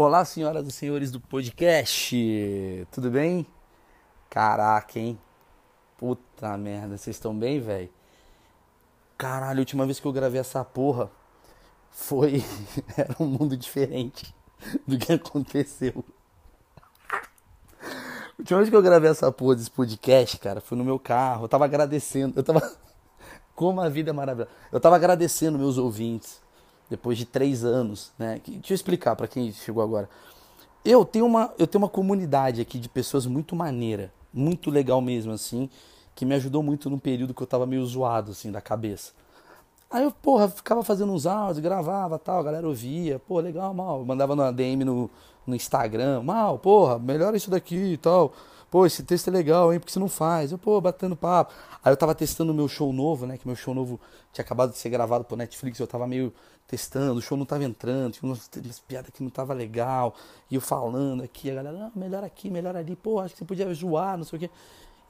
Olá, senhoras e senhores do podcast, tudo bem? Caraca, hein? Puta merda, vocês estão bem, velho? Caralho, a última vez que eu gravei essa porra foi. Era um mundo diferente do que aconteceu. A última vez que eu gravei essa porra desse podcast, cara, foi no meu carro. Eu tava agradecendo. Eu tava. Como a vida é maravilhosa. Eu tava agradecendo meus ouvintes depois de três anos, né? Deixa eu explicar para quem chegou agora. Eu tenho uma, eu tenho uma comunidade aqui de pessoas muito maneira, muito legal mesmo, assim, que me ajudou muito num período que eu tava meio zoado, assim, da cabeça. Aí eu, porra, ficava fazendo uns áudios, gravava tal, a galera ouvia, pô, legal, mal. Mandava na DM no, no Instagram, mal, porra, melhora isso daqui e tal. Pô, esse texto é legal, hein? Porque você não faz? Eu, pô, batendo papo. Aí eu tava testando o meu show novo, né? Que meu show novo tinha acabado de ser gravado por Netflix, eu tava meio testando, o show não tava entrando, tinha umas, umas piadas que não tava legal. E eu falando aqui, a galera, não, melhor aqui, melhor ali, pô, acho que você podia zoar, não sei o quê.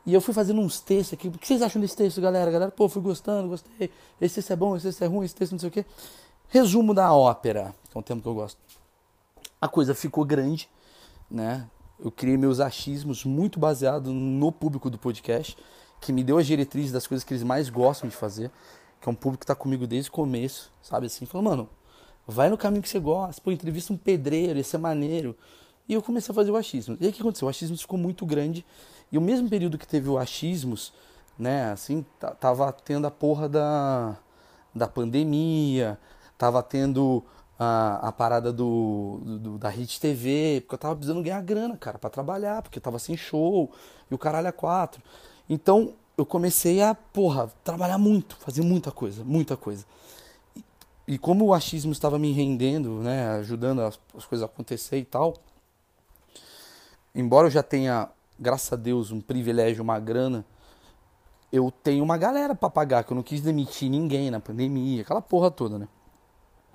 E eu fui fazendo uns textos aqui. O que vocês acham desse texto, galera? Galera, pô, fui gostando, gostei. Esse texto é bom, esse texto é ruim, esse texto não sei o quê. Resumo da ópera, que é um tema que eu gosto. A coisa ficou grande, né? eu criei meus achismos muito baseado no público do podcast, que me deu as diretrizes das coisas que eles mais gostam de fazer, que é um público que está comigo desde o começo, sabe assim? Falou, mano, vai no caminho que você gosta, pô, entrevista um pedreiro, esse é maneiro. E eu comecei a fazer o achismo. E aí o que aconteceu? O achismo ficou muito grande, e o mesmo período que teve o achismos, né, assim, tava tendo a porra da, da pandemia, tava tendo a, a parada do, do, da Hit TV, porque eu tava precisando ganhar grana, cara, para trabalhar, porque eu tava sem show e o caralho é quatro. Então eu comecei a, porra, trabalhar muito, fazer muita coisa, muita coisa. E, e como o achismo estava me rendendo, né, ajudando as, as coisas a acontecer e tal, embora eu já tenha, graças a Deus, um privilégio, uma grana, eu tenho uma galera para pagar, que eu não quis demitir ninguém na pandemia, aquela porra toda, né?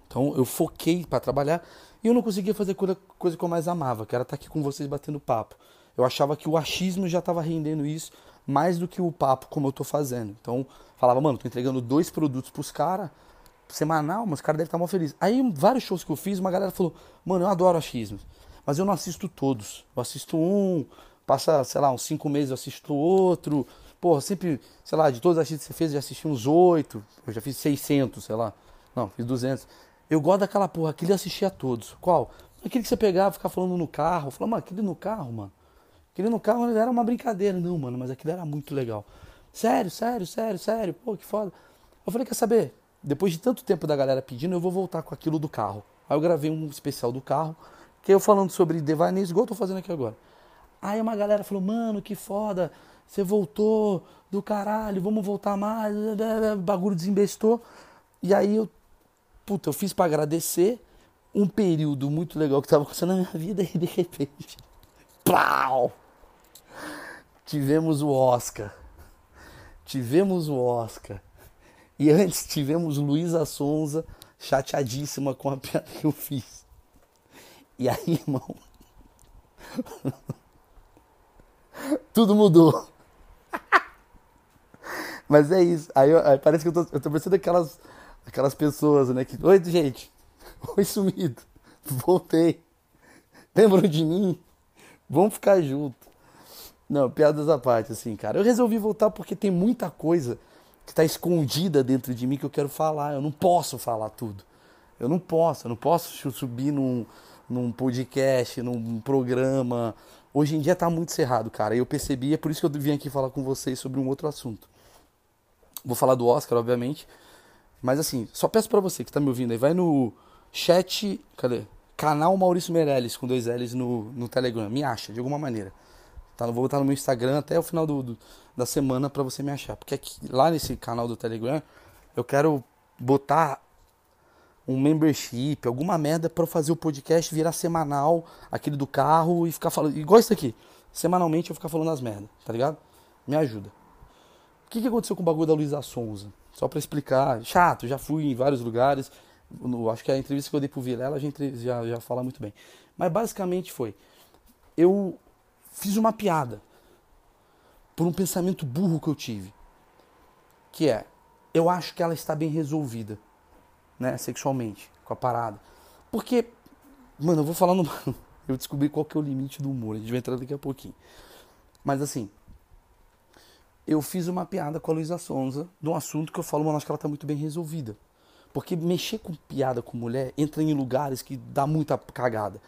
Então eu foquei para trabalhar e eu não conseguia fazer coisa, coisa que eu mais amava, que era estar tá aqui com vocês batendo papo. Eu achava que o achismo já estava rendendo isso mais do que o papo como eu tô fazendo. Então falava, mano, tô entregando dois produtos pros caras, semanal, mas os caras devem estar tá mó felizes. Aí, vários shows que eu fiz, uma galera falou, mano, eu adoro achismos, mas eu não assisto todos. Eu assisto um, passa, sei lá, uns cinco meses eu assisto outro. Porra, sempre, sei lá, de todos os achismos que você fez, eu já assisti uns oito, eu já fiz 600, sei lá. Não, fiz 200. Eu gosto daquela porra, aquele eu assistia a todos. Qual? Aquele que você pegava ficava falando no carro. Falava, mano, aquele no carro, mano. Aquele no carro era uma brincadeira. Não, mano, mas aquele era muito legal. Sério, sério, sério, sério. Pô, que foda. Eu falei, quer saber? Depois de tanto tempo da galera pedindo, eu vou voltar com aquilo do carro. Aí eu gravei um especial do carro, que eu falando sobre devaneios, igual eu tô fazendo aqui agora. Aí uma galera falou, mano, que foda, você voltou do caralho, vamos voltar mais, bagulho desembestou. E aí eu puta, eu fiz para agradecer um período muito legal que estava acontecendo na minha vida e de repente, pau! Tivemos o Oscar. Tivemos o Oscar. E antes tivemos Luísa Sonza chateadíssima com a piada que eu fiz. E aí, irmão, tudo mudou. Mas é isso. Aí, aí parece que eu tô, eu tô parecendo aquelas Aquelas pessoas, né? Que, Oi, gente. Oi, sumido. Voltei. Lembram de mim? Vamos ficar junto. Não, piadas à parte, assim, cara. Eu resolvi voltar porque tem muita coisa que está escondida dentro de mim que eu quero falar. Eu não posso falar tudo. Eu não posso. Eu não posso subir num, num podcast, num programa. Hoje em dia está muito cerrado, cara. Eu percebi, é por isso que eu vim aqui falar com vocês sobre um outro assunto. Vou falar do Oscar, obviamente, mas assim, só peço para você que tá me ouvindo aí, vai no chat, cadê? Canal Maurício Meirelles com dois L's no, no Telegram, me acha de alguma maneira. Tá, vou botar no meu Instagram até o final do, do da semana para você me achar, porque aqui, lá nesse canal do Telegram eu quero botar um membership, alguma merda para fazer o podcast virar semanal, aquele do carro e ficar falando, igual isso aqui. Semanalmente eu ficar falando as merdas, tá ligado? Me ajuda. O que, que aconteceu com o bagulho da Luísa Sonza? Só para explicar, chato, já fui em vários lugares. No, acho que a entrevista que eu dei pro Vilela gente já, já fala muito bem. Mas basicamente foi: eu fiz uma piada por um pensamento burro que eu tive. Que é, eu acho que ela está bem resolvida, né, sexualmente, com a parada. Porque Mano, eu vou falar no. Eu descobri qual que é o limite do humor. A gente vai entrar daqui a pouquinho. Mas assim. Eu fiz uma piada com a Luísa Sonza de um assunto que eu falo, mano, acho que ela tá muito bem resolvida. Porque mexer com piada com mulher entra em lugares que dá muita cagada.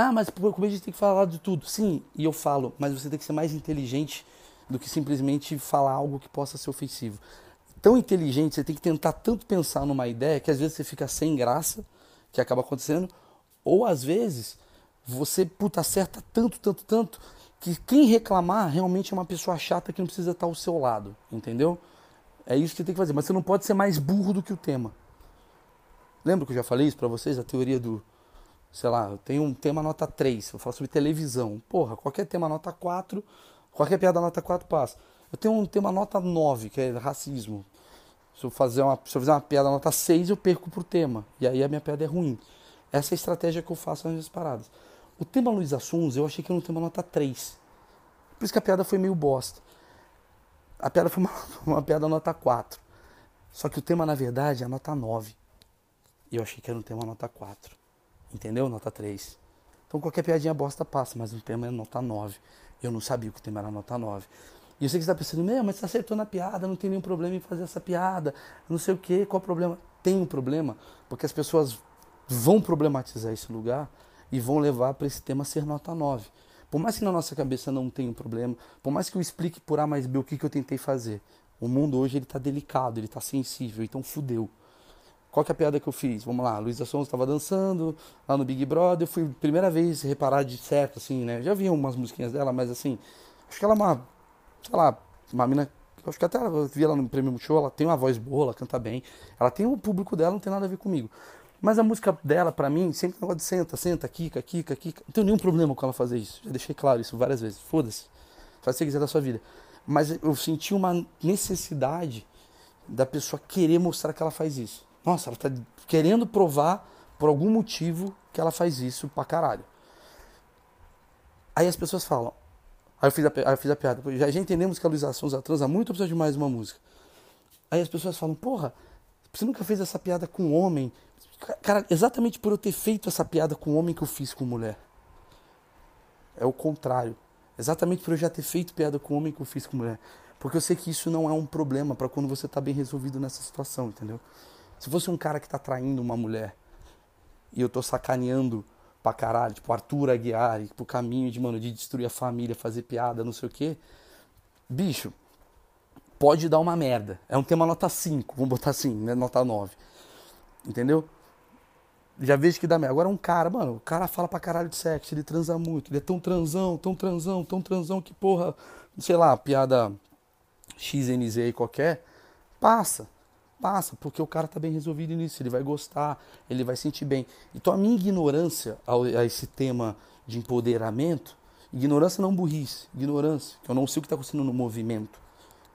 Ah, mas como a gente tem que falar de tudo? Sim, e eu falo, mas você tem que ser mais inteligente do que simplesmente falar algo que possa ser ofensivo. Tão inteligente, você tem que tentar tanto pensar numa ideia que às vezes você fica sem graça, que acaba acontecendo, ou às vezes você puta acerta tanto, tanto, tanto que quem reclamar realmente é uma pessoa chata que não precisa estar ao seu lado, entendeu? É isso que você tem que fazer, mas você não pode ser mais burro do que o tema. Lembra que eu já falei isso para vocês, a teoria do sei lá, eu tenho um tema nota 3, eu falo sobre televisão. Porra, qualquer tema nota 4, qualquer piada nota 4 passa. Eu tenho um tema nota 9, que é racismo. Se eu, fazer uma, se eu fizer uma piada nota 6, eu perco por tema. E aí a minha piada é ruim. Essa é a estratégia que eu faço nas minhas paradas. O tema Luiz Assunz, eu achei que era um tema nota 3. Por isso que a piada foi meio bosta. A piada foi uma, uma piada nota 4. Só que o tema, na verdade, é nota 9. E eu achei que era um tema nota 4. Entendeu? Nota 3. Então qualquer piadinha bosta passa, mas o tema é nota 9. Eu não sabia que o tema era nota 9. E eu sei que você está pensando, meu, mas você acertou na piada, não tem nenhum problema em fazer essa piada, não sei o que, qual o problema? Tem um problema, porque as pessoas vão problematizar esse lugar e vão levar para esse tema ser nota 9. Por mais que na nossa cabeça não tenha um problema, por mais que eu explique por A mais B o que, que eu tentei fazer, o mundo hoje ele está delicado, ele está sensível, então fudeu. Qual que é a piada que eu fiz? Vamos lá, Luísa Sons estava dançando lá no Big Brother, eu fui primeira vez reparar de certo, assim, né? Já vi umas musiquinhas dela, mas assim, acho que ela é uma, sei lá, uma mina, acho que até eu vi ela no Prêmio Show, ela tem uma voz boa, ela canta bem, ela tem o público dela, não tem nada a ver comigo. Mas a música dela, pra mim, sempre é negócio de senta, senta, quica, quica, quica. Não tenho nenhum problema com ela fazer isso. Já deixei claro isso várias vezes. Foda-se. Faz o que quiser da sua vida. Mas eu senti uma necessidade da pessoa querer mostrar que ela faz isso. Nossa, ela tá querendo provar por algum motivo que ela faz isso pra caralho. Aí as pessoas falam. Aí eu fiz a, aí eu fiz a piada. Já, já entendemos que a Luísa Sonza transa muito, precisa de mais uma música. Aí as pessoas falam, porra, você nunca fez essa piada com homem? Cara, exatamente por eu ter feito essa piada com homem que eu fiz com mulher. É o contrário. Exatamente por eu já ter feito piada com homem que eu fiz com mulher. Porque eu sei que isso não é um problema para quando você tá bem resolvido nessa situação, entendeu? Se fosse um cara que tá traindo uma mulher e eu tô sacaneando pra caralho, tipo Arthur Aguiar, pro caminho de, mano, de destruir a família, fazer piada, não sei o quê, bicho, pode dar uma merda. É um tema nota 5, vamos botar assim, né? Nota 9. Entendeu? Já vejo que dá merda. Agora um cara, mano, o cara fala pra caralho de sexo, ele transa muito, ele é tão transão, tão transão, tão transão que porra, sei lá, piada XNZ aí qualquer, passa. Passa, porque o cara tá bem resolvido nisso, ele vai gostar, ele vai sentir bem. Então a minha ignorância a esse tema de empoderamento, ignorância não burrice, ignorância, que eu não sei o que está acontecendo no movimento,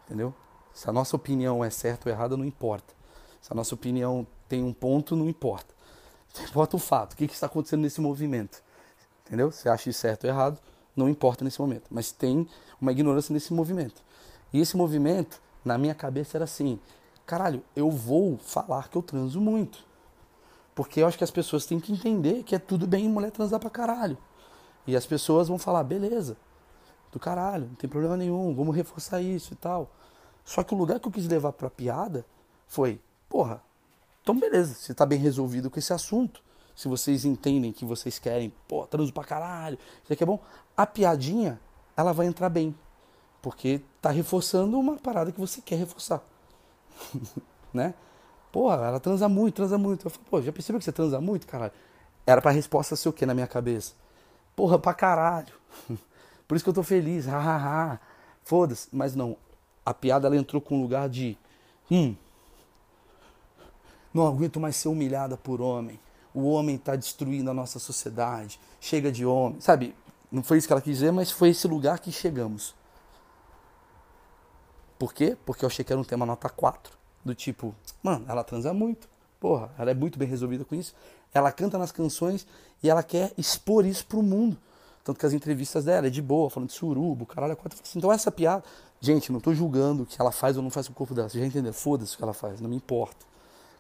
entendeu? Se a nossa opinião é certa ou errada, não importa. Se a nossa opinião tem um ponto, não importa. Importa o fato, o que, que está acontecendo nesse movimento, entendeu? Se acha certo ou errado, não importa nesse momento. Mas tem uma ignorância nesse movimento. E esse movimento, na minha cabeça, era assim: caralho, eu vou falar que eu transo muito. Porque eu acho que as pessoas têm que entender que é tudo bem mulher transar pra caralho. E as pessoas vão falar, beleza, do caralho, não tem problema nenhum, vamos reforçar isso e tal. Só que o lugar que eu quis levar pra piada foi, porra, então beleza, você tá bem resolvido com esse assunto. Se vocês entendem que vocês querem, pô, transo pra caralho, isso aqui é bom. A piadinha, ela vai entrar bem. Porque tá reforçando uma parada que você quer reforçar. né? Porra, ela transa muito, transa muito. Eu falei, pô, já percebeu que você transa muito, caralho? Era pra resposta ser o quê na minha cabeça? Porra, pra caralho. Por isso que eu tô feliz, hahaha. Foda-se. Mas não, a piada ela entrou com um lugar de. Hum. Não aguento mais ser humilhada por homem. O homem tá destruindo a nossa sociedade. Chega de homem. Sabe? Não foi isso que ela quis dizer, mas foi esse lugar que chegamos. Por quê? Porque eu achei que era um tema nota 4. Do tipo, mano, ela transa muito. Porra, ela é muito bem resolvida com isso. Ela canta nas canções e ela quer expor isso pro mundo. Tanto que as entrevistas dela é de boa, falando de surubo, caralho, é quatro. Assim, então essa piada. Gente, não tô julgando o que ela faz ou não faz com o corpo dela. Você já entendeu? Foda-se o que ela faz, não me importa.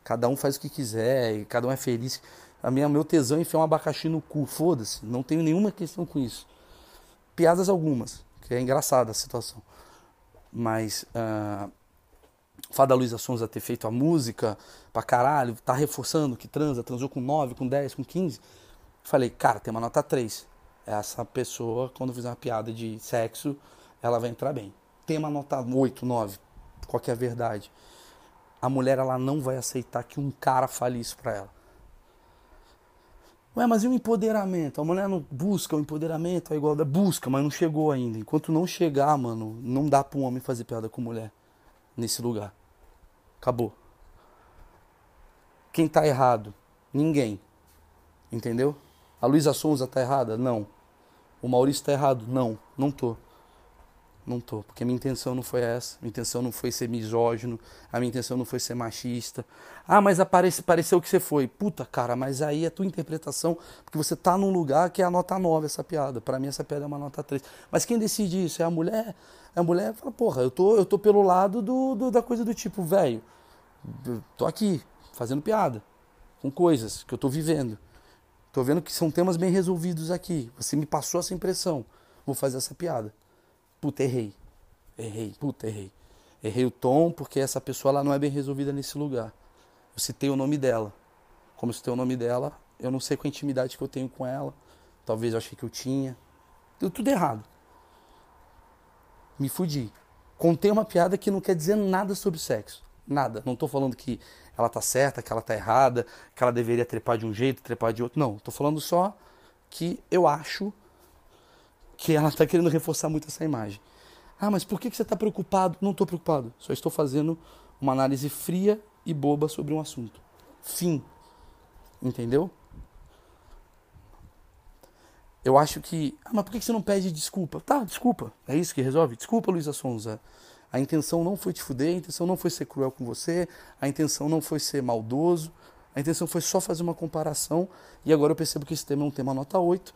Cada um faz o que quiser e cada um é feliz. A minha, meu tesão é enfiar um abacaxi no cu, foda-se, não tenho nenhuma questão com isso. Piadas algumas, que é engraçada a situação. Mas uh, o Luísa Sonza ter feito a música pra caralho, tá reforçando que transa, transou com 9, com 10, com 15. Falei, cara, tem uma nota 3. Essa pessoa, quando fizer uma piada de sexo, ela vai entrar bem. Tem uma nota 8, 9, qualquer é verdade. A mulher, ela não vai aceitar que um cara fale isso pra ela. Ué, mas e o empoderamento? A mulher não busca o empoderamento, a igualdade. Busca, mas não chegou ainda. Enquanto não chegar, mano, não dá pra um homem fazer piada com mulher nesse lugar. Acabou. Quem tá errado? Ninguém. Entendeu? A Luísa Souza tá errada? Não. O Maurício tá errado? Não, não tô. Não tô, porque minha intenção não foi essa. Minha intenção não foi ser misógino. A minha intenção não foi ser machista. Ah, mas aparece, pareceu que você foi. Puta, cara, mas aí é tua interpretação, porque você tá num lugar que é a nota 9 essa piada. Para mim essa piada é uma nota 3. Mas quem decide isso? É a mulher? A mulher fala, porra, eu tô, eu tô pelo lado do, do da coisa do tipo, velho, tô aqui, fazendo piada, com coisas que eu tô vivendo. Tô vendo que são temas bem resolvidos aqui. Você me passou essa impressão. Vou fazer essa piada puta, errei. Errei, puta, errei. Errei o tom porque essa pessoa ela não é bem resolvida nesse lugar. Eu citei o nome dela. Como eu citei o nome dela, eu não sei qual a intimidade que eu tenho com ela. Talvez eu achei que eu tinha. Deu tudo errado. Me fudi. Contei uma piada que não quer dizer nada sobre sexo. Nada. Não estou falando que ela tá certa, que ela tá errada, que ela deveria trepar de um jeito, trepar de outro. Não. Estou falando só que eu acho que ela está querendo reforçar muito essa imagem. Ah, mas por que você está preocupado? Não estou preocupado. Só estou fazendo uma análise fria e boba sobre um assunto. Fim. Entendeu? Eu acho que. Ah, mas por que você não pede desculpa? Tá, desculpa. É isso que resolve? Desculpa, Luísa Sonza. A intenção não foi te fuder, a intenção não foi ser cruel com você, a intenção não foi ser maldoso, a intenção foi só fazer uma comparação. E agora eu percebo que esse tema é um tema nota 8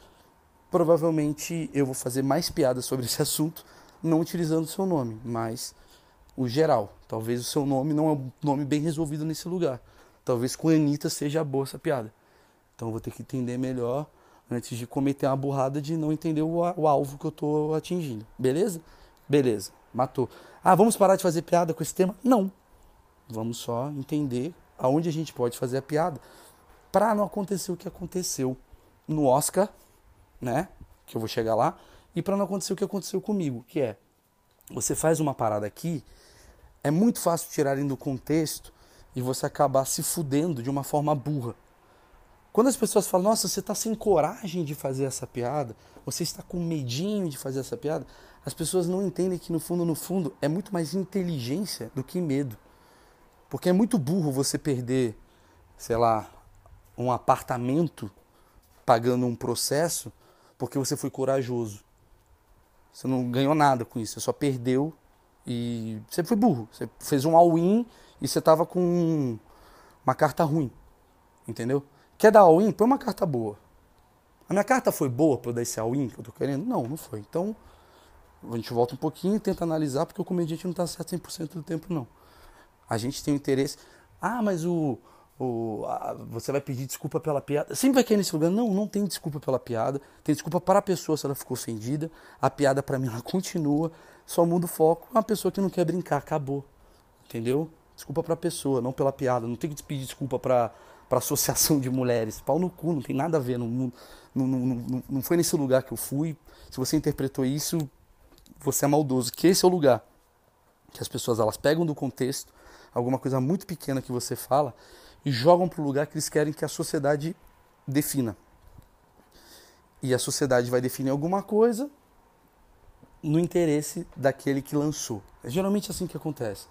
provavelmente eu vou fazer mais piadas sobre esse assunto, não utilizando o seu nome, mas o geral. Talvez o seu nome não é um nome bem resolvido nesse lugar. Talvez com a Anitta seja boa essa piada. Então eu vou ter que entender melhor antes de cometer uma burrada de não entender o, o alvo que eu estou atingindo. Beleza? Beleza. Matou. Ah, vamos parar de fazer piada com esse tema? Não. Vamos só entender aonde a gente pode fazer a piada para não acontecer o que aconteceu no Oscar né? Que eu vou chegar lá. E para não acontecer o que aconteceu comigo, que é você faz uma parada aqui, é muito fácil tirarem do contexto e você acabar se fudendo de uma forma burra. Quando as pessoas falam, nossa, você está sem coragem de fazer essa piada, você está com medinho de fazer essa piada, as pessoas não entendem que no fundo, no fundo, é muito mais inteligência do que medo. Porque é muito burro você perder, sei lá, um apartamento pagando um processo porque você foi corajoso. Você não ganhou nada com isso, você só perdeu e você foi burro. Você fez um all-in e você tava com uma carta ruim. Entendeu? Quer dar all-in? Põe uma carta boa. A minha carta foi boa para eu dar esse all-in que eu tô querendo? Não, não foi. Então, a gente volta um pouquinho e tenta analisar, porque o comediante não tá certo 100% do tempo, não. A gente tem o interesse. Ah, mas o, o, a, você vai pedir desculpa pela piada. Sempre vai cair nesse lugar. Não, não tem desculpa pela piada. Tem desculpa para a pessoa se ela ficou ofendida. A piada para mim ela continua. Só muda o foco. Uma pessoa que não quer brincar, acabou. Entendeu? Desculpa para a pessoa, não pela piada. Não tem que pedir desculpa para para associação de mulheres. Pau no cu, não tem nada a ver. Não, não, não, não, foi nesse lugar que eu fui. Se você interpretou isso, você é maldoso. Que esse é o lugar que as pessoas elas pegam do contexto alguma coisa muito pequena que você fala e jogam para o lugar que eles querem que a sociedade defina. E a sociedade vai definir alguma coisa no interesse daquele que lançou. É geralmente assim que acontece.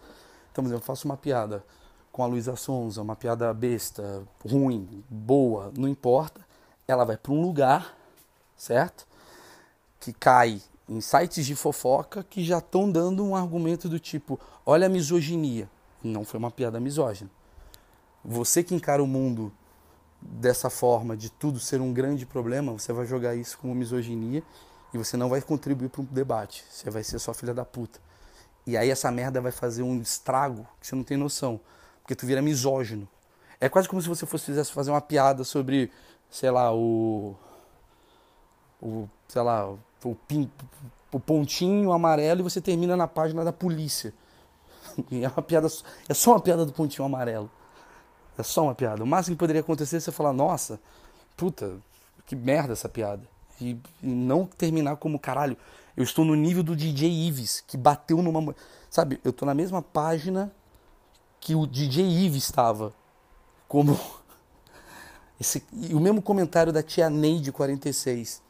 Então, eu faço uma piada com a Luísa Sonza, uma piada besta, ruim, boa, não importa. Ela vai para um lugar, certo? Que cai em sites de fofoca que já estão dando um argumento do tipo: olha a misoginia. Não foi uma piada misógina. Você que encara o mundo dessa forma, de tudo ser um grande problema, você vai jogar isso como misoginia e você não vai contribuir para um debate. Você vai ser só filha da puta. E aí essa merda vai fazer um estrago que você não tem noção. Porque tu vira misógino. É quase como se você fosse fizesse fazer uma piada sobre, sei lá, o. O. Sei lá, o, pin, o pontinho amarelo e você termina na página da polícia. É uma piada. É só uma piada do pontinho amarelo. É só uma piada. O máximo que poderia acontecer é você falar, nossa, puta, que merda essa piada. E, e não terminar como, caralho, eu estou no nível do DJ Ives, que bateu numa. Sabe, eu tô na mesma página que o DJ Ives estava. Como. Esse, e o mesmo comentário da tia Neide 46.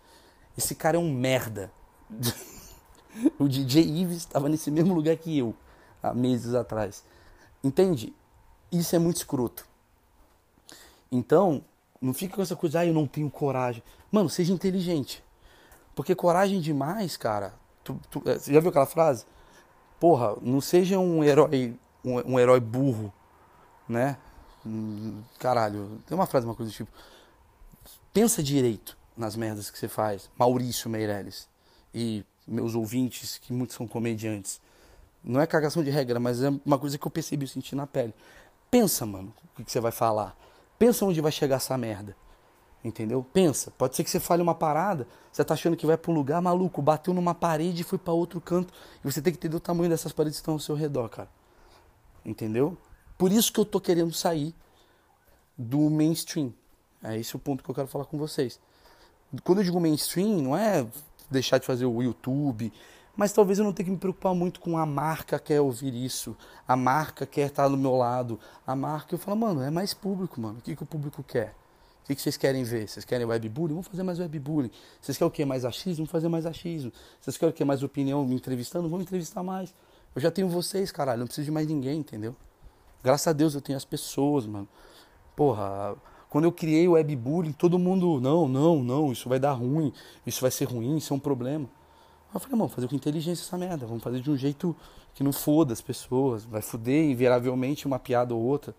Esse cara é um merda. o DJ Ives estava nesse mesmo lugar que eu, há meses atrás. Entende? Isso é muito escroto. Então, não fica com essa coisa, ah, eu não tenho coragem. Mano, seja inteligente. Porque coragem demais, cara. Tu, tu, é, você já viu aquela frase? Porra, não seja um herói, um, um herói burro, né? Caralho, tem uma frase, uma coisa do tipo. Pensa direito nas merdas que você faz. Maurício Meirelles. E meus ouvintes, que muitos são comediantes. Não é cagação de regra, mas é uma coisa que eu percebi, eu senti na pele. Pensa, mano, o que você vai falar. Pensa onde vai chegar essa merda. Entendeu? Pensa. Pode ser que você fale uma parada, você tá achando que vai para um lugar maluco, bateu numa parede e foi para outro canto. E você tem que entender o tamanho dessas paredes que estão ao seu redor, cara. Entendeu? Por isso que eu tô querendo sair do mainstream. É esse o ponto que eu quero falar com vocês. Quando eu digo mainstream, não é deixar de fazer o YouTube, mas talvez eu não tenha que me preocupar muito com a marca quer ouvir isso, a marca quer estar do meu lado, a marca eu falo, mano, é mais público, mano. O que, que o público quer? O que, que vocês querem ver? Vocês querem webbullying? Vamos fazer mais webbullying. Vocês querem o que? Mais achismo? Vamos fazer mais achismo. Vocês querem o que? Mais opinião me entrevistando? Vamos entrevistar mais. Eu já tenho vocês, caralho. Não preciso de mais ninguém, entendeu? Graças a Deus eu tenho as pessoas, mano. Porra, quando eu criei o webbullying, todo mundo, não, não, não, isso vai dar ruim, isso vai ser ruim, isso é um problema. Eu falei, vamos fazer com inteligência essa merda, vamos fazer de um jeito que não foda as pessoas, vai foder invariavelmente uma piada ou outra,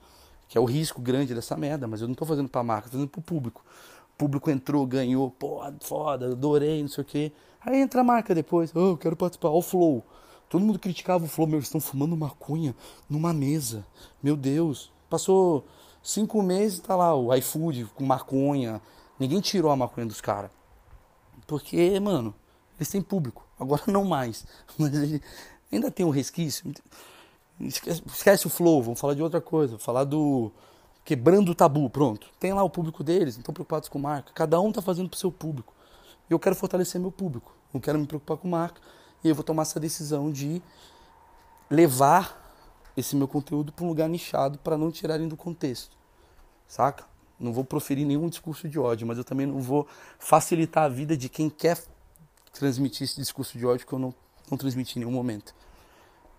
que é o risco grande dessa merda, mas eu não tô fazendo pra marca, tô fazendo pro público. O público entrou, ganhou, pô, foda, adorei, não sei o quê. Aí entra a marca depois, oh, eu quero participar, ó o Flow. Todo mundo criticava o Flow, meu, eles estão fumando maconha numa mesa. Meu Deus. Passou cinco meses, tá lá o iFood com maconha. Ninguém tirou a maconha dos caras. Porque, mano, eles têm público. Agora não mais. Mas ele ainda tem um resquício. Esquece, esquece o flow, vamos falar de outra coisa. Vamos falar do quebrando o tabu, pronto. Tem lá o público deles, não estão preocupados com marca. Cada um está fazendo para o seu público. Eu quero fortalecer meu público. Não quero me preocupar com marca. E eu vou tomar essa decisão de levar esse meu conteúdo para um lugar nichado para não tirarem do contexto. Saca? Não vou proferir nenhum discurso de ódio, mas eu também não vou facilitar a vida de quem quer transmitir esse discurso de ódio que eu não, não transmiti em nenhum momento.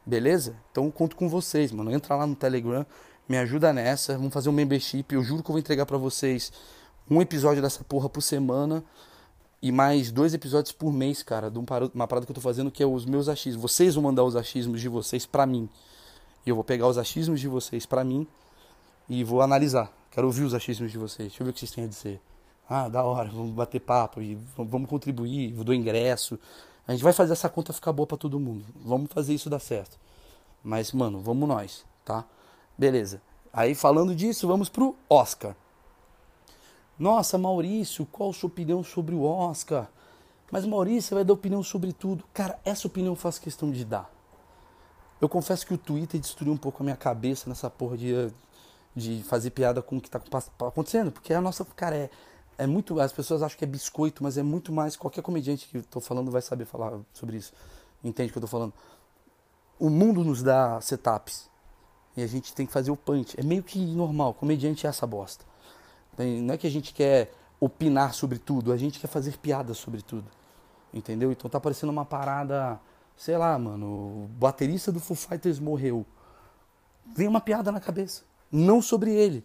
Beleza? Então conto com vocês, mano. Entra lá no Telegram, me ajuda nessa. Vamos fazer um membership. Eu juro que eu vou entregar para vocês um episódio dessa porra por semana e mais dois episódios por mês, cara, de uma parada que eu tô fazendo que é os meus achismos. Vocês vão mandar os achismos de vocês para mim. E eu vou pegar os achismos de vocês para mim e vou analisar. Quero ouvir os achismos de vocês. Deixa eu ver o que vocês têm a dizer. Ah, da hora, vamos bater papo e vamos contribuir, dar ingresso. A gente vai fazer essa conta ficar boa para todo mundo. Vamos fazer isso dar certo. Mas, mano, vamos nós, tá? Beleza. Aí falando disso, vamos pro Oscar. Nossa, Maurício, qual sua opinião sobre o Oscar? Mas Maurício, você vai dar opinião sobre tudo. Cara, essa opinião faço questão de dar. Eu confesso que o Twitter destruiu um pouco a minha cabeça nessa porra de, de fazer piada com o que tá acontecendo. Porque a nossa, cara, é, é muito. As pessoas acham que é biscoito, mas é muito mais. Qualquer comediante que eu tô falando vai saber falar sobre isso. Entende o que eu tô falando? O mundo nos dá setups. E a gente tem que fazer o punch. É meio que normal. Comediante é essa bosta. Não é que a gente quer opinar sobre tudo, a gente quer fazer piadas sobre tudo. Entendeu? Então tá parecendo uma parada. Sei lá, mano. O baterista do Foo Fighters morreu. Vem uma piada na cabeça. Não sobre ele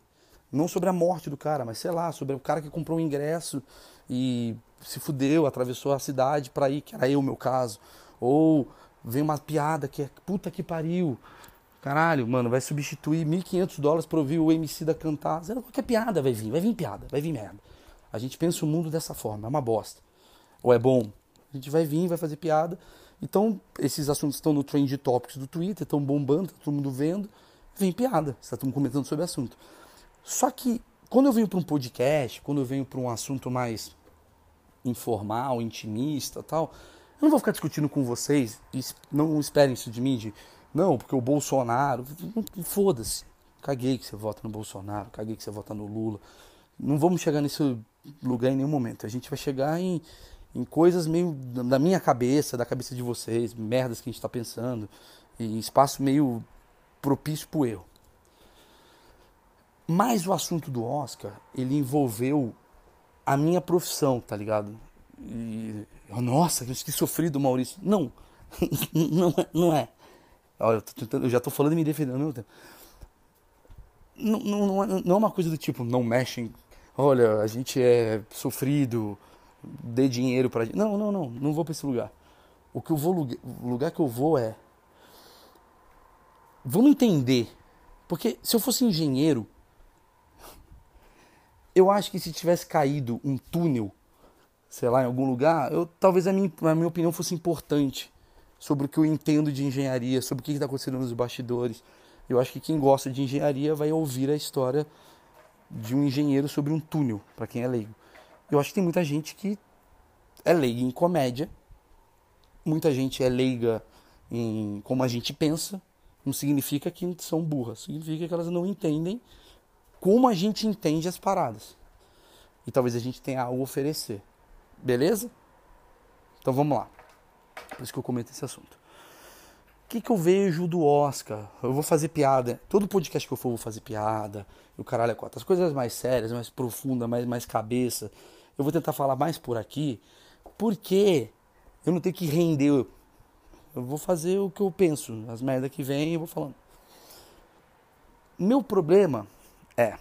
não sobre a morte do cara, mas sei lá, sobre o cara que comprou um ingresso e se fudeu, atravessou a cidade para ir, que era eu, meu caso. Ou vem uma piada que é puta que pariu. Caralho, mano, vai substituir 1.500 dólares pra ouvir o MC da cantar. Qualquer piada vai vir, vai vir piada, vai vir merda. A gente pensa o mundo dessa forma, é uma bosta. Ou é bom? A gente vai vir, vai fazer piada. Então, esses assuntos estão no trend topics do Twitter, estão bombando, tá todo mundo vendo. Vem piada, está todo mundo comentando sobre o assunto. Só que quando eu venho para um podcast, quando eu venho para um assunto mais informal, intimista tal, eu não vou ficar discutindo com vocês, não esperem isso de mim, de, não, porque o Bolsonaro, foda-se, caguei que você vota no Bolsonaro, caguei que você vota no Lula, não vamos chegar nesse lugar em nenhum momento, a gente vai chegar em, em coisas meio da minha cabeça, da cabeça de vocês, merdas que a gente está pensando, em espaço meio propício para o erro. Mas o assunto do Oscar, ele envolveu a minha profissão, tá ligado? E, nossa, que sofrido, Maurício. Não, não é. Não é. Olha, eu, tentando, eu já tô falando e me defendendo ao mesmo tempo. Não, não, não, é, é uma coisa do tipo, não mexem. Olha, a gente é sofrido, dê dinheiro pra gente. Não, não, não, não vou pra esse lugar. O que eu vou, o lugar que eu vou é. Vamos entender. Porque se eu fosse engenheiro, eu acho que se tivesse caído um túnel, sei lá, em algum lugar, eu, talvez a minha, a minha opinião fosse importante sobre o que eu entendo de engenharia, sobre o que está acontecendo nos bastidores. Eu acho que quem gosta de engenharia vai ouvir a história de um engenheiro sobre um túnel, para quem é leigo. Eu acho que tem muita gente que é leiga em comédia, muita gente é leiga em como a gente pensa, não significa que são burras, significa que elas não entendem como a gente entende as paradas. E talvez a gente tenha algo a oferecer. Beleza? Então vamos lá. Por isso que eu comento esse assunto. O que, que eu vejo do Oscar? Eu vou fazer piada. Todo podcast que eu for, eu vou fazer piada. E o caralho é quatro. As coisas mais sérias, mais profundas, mais, mais cabeça. Eu vou tentar falar mais por aqui. Porque eu não tenho que render. Eu vou fazer o que eu penso. As merdas que vem eu vou falando. Meu problema é.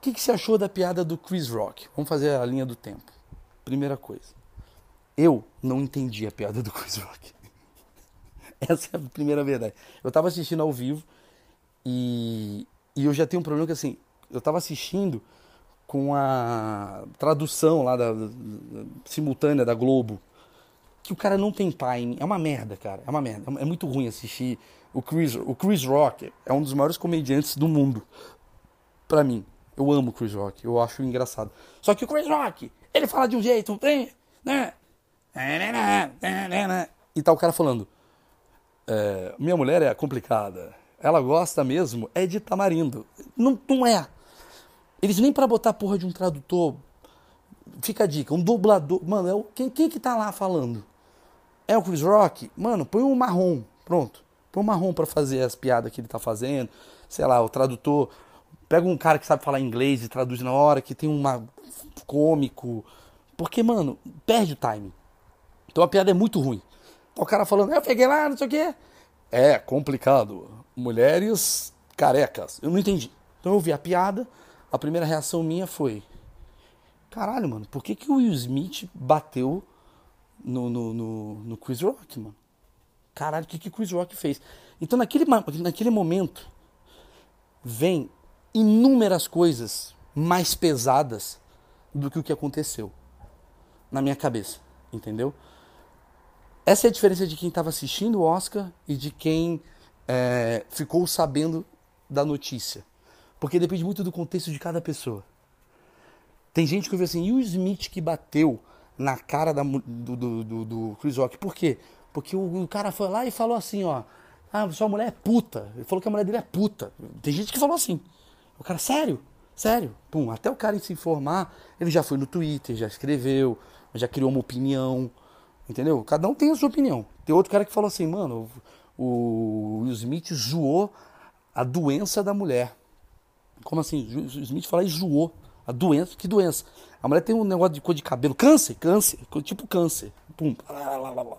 O que, que você achou da piada do Chris Rock? Vamos fazer a linha do tempo. Primeira coisa. Eu não entendi a piada do Chris Rock. Essa é a primeira verdade. Eu estava assistindo ao vivo e, e eu já tenho um problema que assim, eu estava assistindo com a tradução lá da, da, da, simultânea da Globo, que o cara não tem time. É uma merda, cara. É uma merda. É muito ruim assistir o Chris, o Chris Rock é um dos maiores comediantes do mundo. Pra mim. Eu amo o Chris Rock. Eu acho engraçado. Só que o Chris Rock, ele fala de um jeito, né? E tá o cara falando. É, minha mulher é complicada. Ela gosta mesmo é de tamarindo. Não, não é. Eles nem para botar porra de um tradutor. Fica a dica, um dublador. Mano, é o, quem, quem que tá lá falando? É o Chris Rock? Mano, põe um marrom. Pronto. Põe um marrom para fazer as piadas que ele tá fazendo. Sei lá, o tradutor. Pega um cara que sabe falar inglês e traduz na hora, que tem um cômico. Porque, mano, perde o time. Então a piada é muito ruim. Tá o cara falando, eu peguei lá, não sei o quê. É complicado. Mulheres carecas. Eu não entendi. Então eu vi a piada, a primeira reação minha foi: caralho, mano, por que, que o Will Smith bateu no, no, no, no Chris Rock, mano? Caralho, o que, que Chris Rock fez? Então, naquele, naquele momento, vem inúmeras coisas mais pesadas do que o que aconteceu na minha cabeça, entendeu? Essa é a diferença de quem estava assistindo o Oscar e de quem é, ficou sabendo da notícia. Porque depende muito do contexto de cada pessoa. Tem gente que ouve assim, e o Smith que bateu na cara da, do, do, do Chris Rock? Por quê? Porque o, o, cara foi lá e falou assim, ó. Ah, sua mulher é puta. Ele falou que a mulher dele é puta. Tem gente que falou assim. O cara, sério? Sério? Pum, até o cara se informar, ele já foi no Twitter, já escreveu, já criou uma opinião. Entendeu? Cada um tem a sua opinião. Tem outro cara que falou assim, mano, o Will Smith zoou a doença da mulher. Como assim? O Smith falou e zoou. A doença, que doença? A mulher tem um negócio de cor de cabelo, câncer, câncer, tipo câncer. Pum, lá, lá, lá, lá.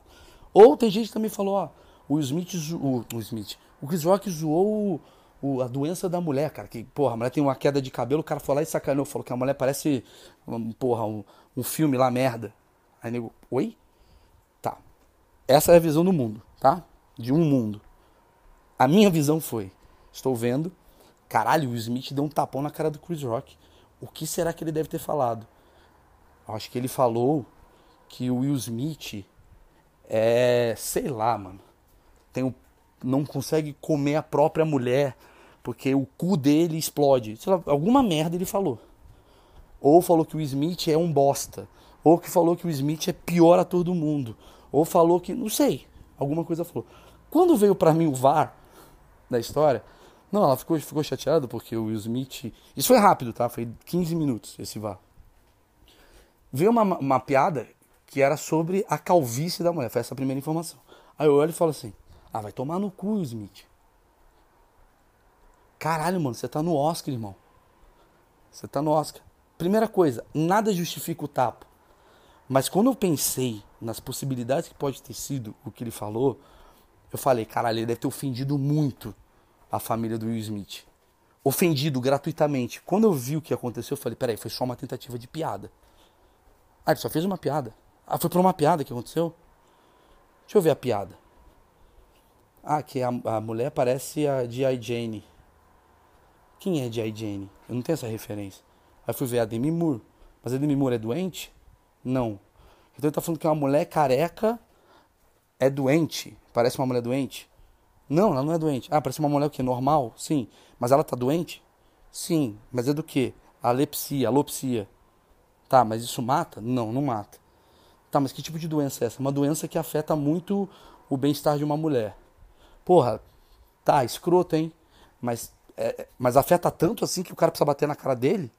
Ou tem gente que também falou, ó, o Smith, o, o Smith, o Chris Rock zoou o, o, a doença da mulher, cara. Que, porra, a mulher tem uma queda de cabelo, o cara foi lá e sacaneou, falou que a mulher parece, porra, um, um filme lá, merda. Aí nego, oi? Tá. Essa é a visão do mundo, tá? De um mundo. A minha visão foi, estou vendo, caralho, o Smith deu um tapão na cara do Chris Rock. O que será que ele deve ter falado? Acho que ele falou que o Will Smith é, sei lá, mano. Tem um, não consegue comer a própria mulher porque o cu dele explode. Lá, alguma merda ele falou. Ou falou que o Smith é um bosta. Ou que falou que o Smith é pior ator do mundo. Ou falou que. Não sei. Alguma coisa falou. Quando veio para mim o VAR da história, não, ela ficou, ficou chateada porque o Will Smith. Isso foi rápido, tá? Foi 15 minutos esse VAR. Veio uma, uma piada que era sobre a calvície da mulher. Foi essa a primeira informação. Aí eu olho e falo assim: Ah, vai tomar no cu, Smith. Caralho, mano, você tá no Oscar, irmão. Você tá no Oscar. Primeira coisa, nada justifica o tapa. Mas quando eu pensei nas possibilidades que pode ter sido o que ele falou, eu falei, caralho, ele deve ter ofendido muito a família do Will Smith. Ofendido gratuitamente. Quando eu vi o que aconteceu, eu falei, peraí, foi só uma tentativa de piada. Ah, ele só fez uma piada. Ah, foi por uma piada que aconteceu? Deixa eu ver a piada. Ah, que a, a mulher parece a G.I. Jane. Quem é G.I. Jane? Eu não tenho essa referência. Aí fui ver a Demi Moore. Mas a Demi Moore é doente? Não. Então ele tá falando que uma mulher careca é doente. Parece uma mulher doente. Não, ela não é doente. Ah, parece uma mulher o quê? Normal? Sim. Mas ela tá doente? Sim. Mas é do quê? Alepsia, alopsia. Tá, mas isso mata? Não, não mata. Tá, mas que tipo de doença é essa? Uma doença que afeta muito o bem-estar de uma mulher. Porra, tá, escroto, hein? Mas, é, mas afeta tanto assim que o cara precisa bater na cara dele?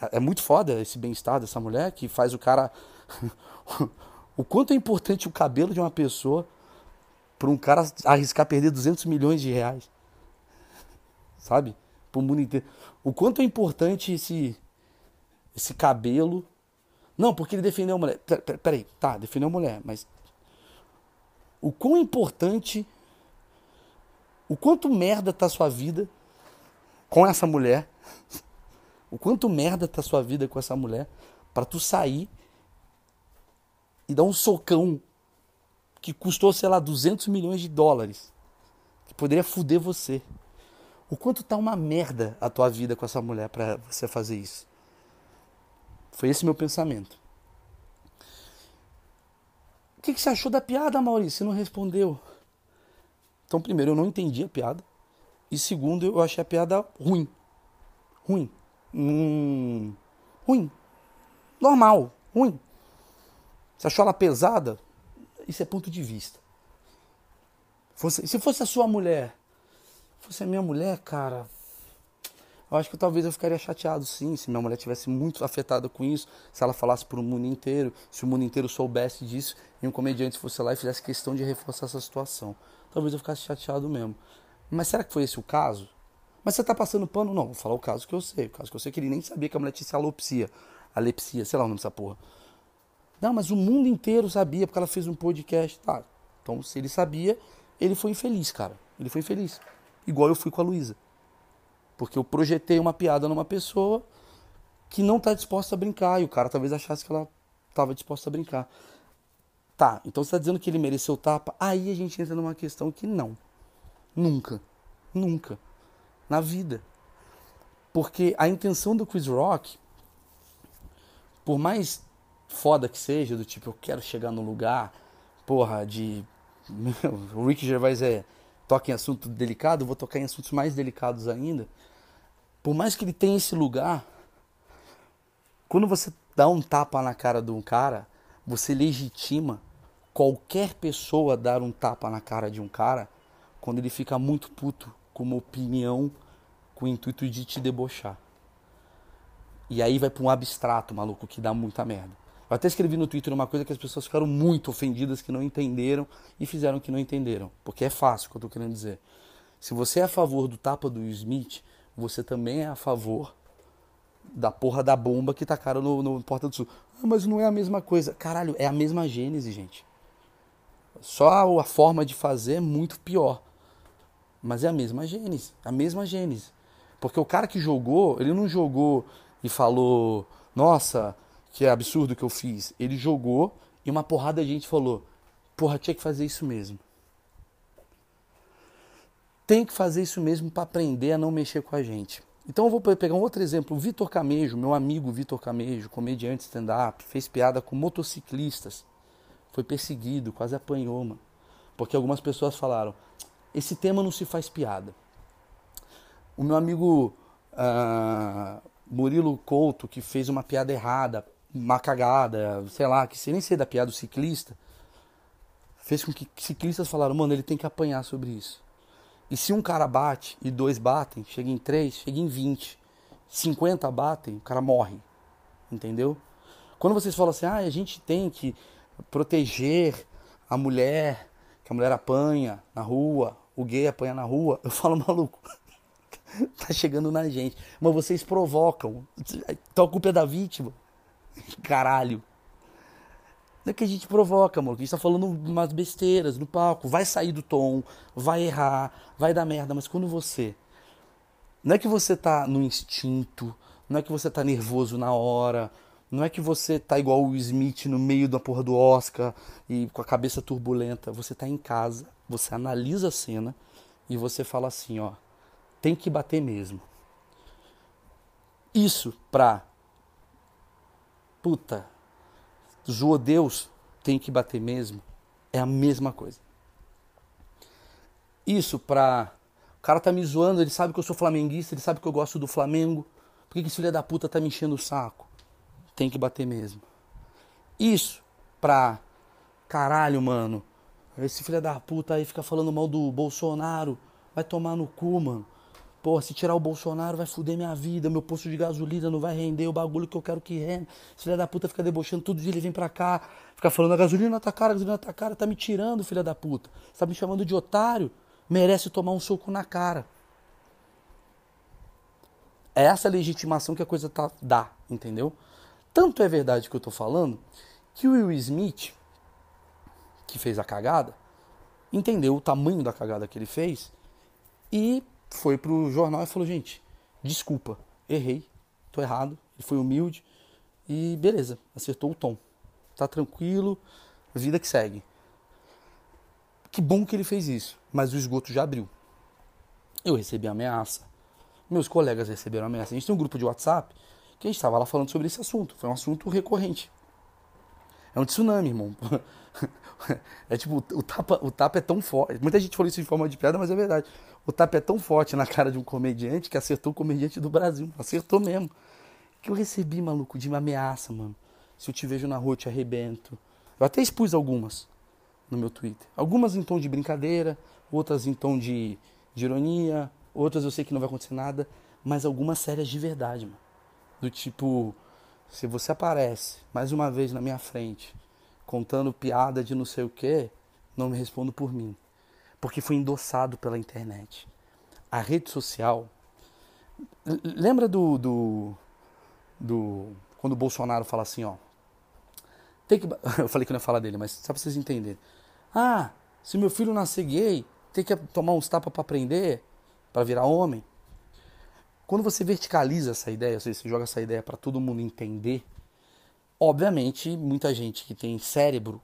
É, é muito foda esse bem-estar dessa mulher que faz o cara. o quanto é importante o cabelo de uma pessoa para um cara arriscar perder 200 milhões de reais. Sabe? Pro mundo inteiro. O quanto é importante esse, esse cabelo. Não, porque ele defendeu a mulher. Peraí, tá, defendeu a mulher, mas. O quão importante. O quanto merda tá a sua vida com essa mulher. O quanto merda tá a sua vida com essa mulher para tu sair e dar um socão que custou, sei lá, 200 milhões de dólares, que poderia foder você. O quanto tá uma merda a tua vida com essa mulher para você fazer isso? Foi esse meu pensamento. O que, que você achou da piada, Maurício? Você não respondeu. Então, primeiro, eu não entendi a piada. E segundo, eu achei a piada ruim. Ruim. Hum, ruim. Normal. Ruim. Você achou ela pesada? Isso é ponto de vista. Se fosse a sua mulher, fosse a minha mulher, cara, eu acho que talvez eu ficaria chateado sim, se minha mulher tivesse muito afetada com isso, se ela falasse para o mundo inteiro, se o mundo inteiro soubesse disso e um comediante fosse lá e fizesse questão de reforçar essa situação. Talvez eu ficasse chateado mesmo. Mas será que foi esse o caso? Mas você tá passando pano? Não, vou falar o caso que eu sei. O caso que eu sei que ele nem sabia que a mulher tinha alopsia. Alepsia, sei lá o nome dessa porra. Não, mas o mundo inteiro sabia porque ela fez um podcast. Tá. Então, se ele sabia, ele foi infeliz, cara. Ele foi infeliz. Igual eu fui com a Luísa. Porque eu projetei uma piada numa pessoa que não está disposta a brincar. E o cara talvez achasse que ela estava disposta a brincar. Tá, então você está dizendo que ele mereceu tapa? Aí a gente entra numa questão que não. Nunca. Nunca. Na vida. Porque a intenção do Chris Rock, por mais foda que seja, do tipo, eu quero chegar no lugar, porra, de. o Rick Gervais é. Toca em assunto delicado, vou tocar em assuntos mais delicados ainda. Por mais que ele tenha esse lugar, quando você dá um tapa na cara de um cara, você legitima qualquer pessoa dar um tapa na cara de um cara quando ele fica muito puto com uma opinião com o intuito de te debochar. E aí vai para um abstrato, maluco, que dá muita merda. Eu até escrevi no Twitter uma coisa que as pessoas ficaram muito ofendidas, que não entenderam e fizeram que não entenderam. Porque é fácil o que eu estou querendo dizer. Se você é a favor do tapa do Smith, você também é a favor da porra da bomba que tacaram no, no Porta do Sul. Ah, mas não é a mesma coisa. Caralho, é a mesma gênese, gente. Só a forma de fazer é muito pior. Mas é a mesma gênese. A mesma gênese. Porque o cara que jogou, ele não jogou e falou, nossa, que é absurdo que eu fiz. Ele jogou e uma porrada de gente falou: porra, tinha que fazer isso mesmo. Tem que fazer isso mesmo para aprender a não mexer com a gente. Então eu vou pegar um outro exemplo. O Vitor Camejo, meu amigo Vitor Camejo, comediante stand-up, fez piada com motociclistas. Foi perseguido, quase apanhou, mano. Porque algumas pessoas falaram: esse tema não se faz piada. O meu amigo uh, Murilo Couto, que fez uma piada errada, uma cagada, sei lá, que nem sei da piada do ciclista, fez com que ciclistas falaram, mano, ele tem que apanhar sobre isso. E se um cara bate e dois batem, chega em três, chega em vinte, cinquenta batem, o cara morre. Entendeu? Quando vocês falam assim, ah, a gente tem que proteger a mulher, que a mulher apanha na rua, o gay apanha na rua, eu falo, maluco, tá chegando na gente. Mas vocês provocam. Então a culpa é da vítima. Caralho. Não é que a gente provoca, amor. A gente tá falando umas besteiras no palco. Vai sair do tom, vai errar, vai dar merda. Mas quando você. Não é que você tá no instinto, não é que você tá nervoso na hora, não é que você tá igual o Smith no meio da porra do Oscar e com a cabeça turbulenta. Você tá em casa, você analisa a cena e você fala assim, ó, tem que bater mesmo. Isso pra puta, zoou Deus, tem que bater mesmo, é a mesma coisa. Isso pra. O cara tá me zoando, ele sabe que eu sou flamenguista, ele sabe que eu gosto do Flamengo. Por que, que esse filho da puta tá me enchendo o saco? Tem que bater mesmo. Isso pra. Caralho, mano. Esse filho da puta aí fica falando mal do Bolsonaro. Vai tomar no cu, mano. Pô, se tirar o Bolsonaro vai fuder minha vida, meu posto de gasolina não vai render o bagulho que eu quero que renda. Filha da puta fica debochando todo dia, ele vem pra cá, fica falando a gasolina tá cara, a gasolina tá cara, tá me tirando, filha da puta. Você tá me chamando de otário, merece tomar um soco na cara. É essa legitimação que a coisa tá, dá, entendeu? Tanto é verdade que eu tô falando que o Will Smith, que fez a cagada, entendeu o tamanho da cagada que ele fez e foi pro jornal e falou: gente, desculpa, errei, tô errado. Ele foi humilde e beleza, acertou o tom. Tá tranquilo, vida que segue. Que bom que ele fez isso, mas o esgoto já abriu. Eu recebi ameaça, meus colegas receberam ameaça. A gente tem um grupo de WhatsApp que a gente estava lá falando sobre esse assunto. Foi um assunto recorrente. É um tsunami, irmão. É tipo, o tapa, o tapa é tão forte. Muita gente falou isso de forma de piada, mas é verdade. O tapa é tão forte na cara de um comediante que acertou o comediante do Brasil. Acertou mesmo. Que eu recebi, maluco, de uma ameaça, mano. Se eu te vejo na rua, eu te arrebento. Eu até expus algumas no meu Twitter. Algumas em tom de brincadeira, outras em tom de, de ironia, outras eu sei que não vai acontecer nada, mas algumas sérias de verdade, mano. Do tipo, se você aparece mais uma vez na minha frente contando piada de não sei o que, não me respondo por mim. Porque foi endossado pela internet. A rede social. Lembra do. do, do quando o Bolsonaro fala assim, ó. Tem que, eu falei que não ia falar dele, mas só pra vocês entenderem. Ah, se meu filho nascer gay, tem que tomar uns tapas para aprender, para virar homem. Quando você verticaliza essa ideia, ou seja, você joga essa ideia para todo mundo entender, Obviamente, muita gente que tem cérebro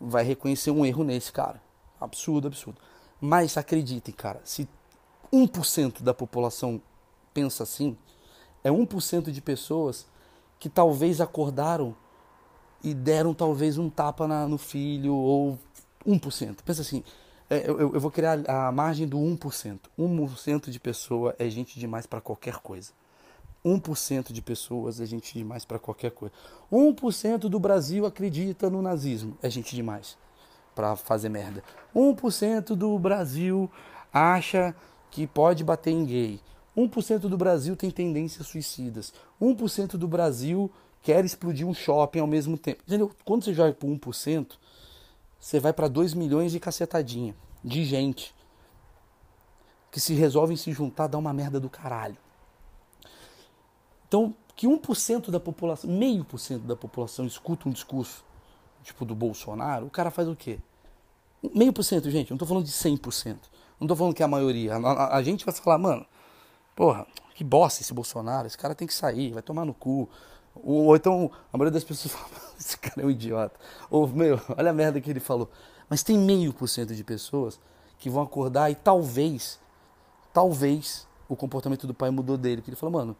vai reconhecer um erro nesse cara. Absurdo, absurdo. Mas acreditem, cara, se 1% da população pensa assim, é 1% de pessoas que talvez acordaram e deram talvez um tapa na, no filho, ou 1%. Pensa assim, é, eu, eu vou criar a margem do 1%. 1% de pessoa é gente demais para qualquer coisa. 1% de pessoas é gente demais para qualquer coisa. 1% do Brasil acredita no nazismo. É gente demais para fazer merda. 1% do Brasil acha que pode bater em gay. 1% do Brasil tem tendências suicidas. 1% do Brasil quer explodir um shopping ao mesmo tempo. Entendeu? Quando você joga por 1%, você vai para 2 milhões de cacetadinha de gente que se resolvem se juntar, dá uma merda do caralho. Então, que 1% da população, meio por cento da população escuta um discurso tipo do Bolsonaro, o cara faz o quê? Meio por cento, gente, não estou falando de 100%. Não estou falando que é a maioria. A, a, a, gente vai falar, mano, porra, que bosta esse Bolsonaro, esse cara tem que sair, vai tomar no cu. Ou, então, a maioria das pessoas fala, esse cara é um idiota. Ou, meu, olha a merda que ele falou. Mas tem meio por cento de pessoas que vão acordar e talvez, talvez, o comportamento do pai mudou dele. Que ele falou, mano,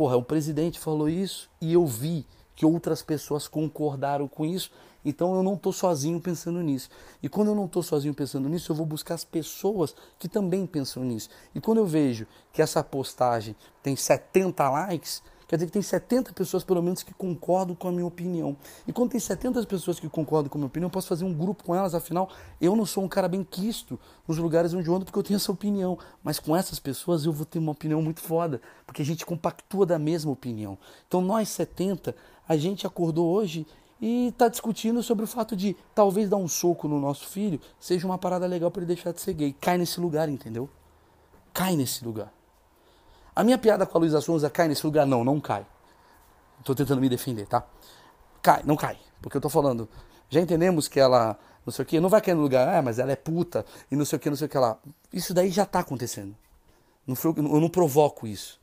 Porra, o presidente falou isso e eu vi que outras pessoas concordaram com isso. Então eu não estou sozinho pensando nisso. E quando eu não estou sozinho pensando nisso, eu vou buscar as pessoas que também pensam nisso. E quando eu vejo que essa postagem tem 70 likes, quer dizer que tem 70 pessoas pelo menos que concordam com a minha opinião. E quando tem 70 pessoas que concordam com a minha opinião, eu posso fazer um grupo com elas, afinal, eu não sou um cara bem quisto nos lugares onde eu ando porque eu tenho essa opinião. Mas com essas pessoas eu vou ter uma opinião muito foda, porque a gente compactua da mesma opinião. Então nós 70, a gente acordou hoje e está discutindo sobre o fato de talvez dar um soco no nosso filho seja uma parada legal para ele deixar de ser gay. Cai nesse lugar, entendeu? Cai nesse lugar. A minha piada com a Luísa Sonza cai nesse lugar? Não, não cai. Estou tentando me defender, tá? Cai, não cai. Porque eu estou falando, já entendemos que ela, não sei o que, não vai cair no lugar, ah, mas ela é puta e não sei o que, não sei o que lá. Isso daí já está acontecendo. Não eu não provoco isso.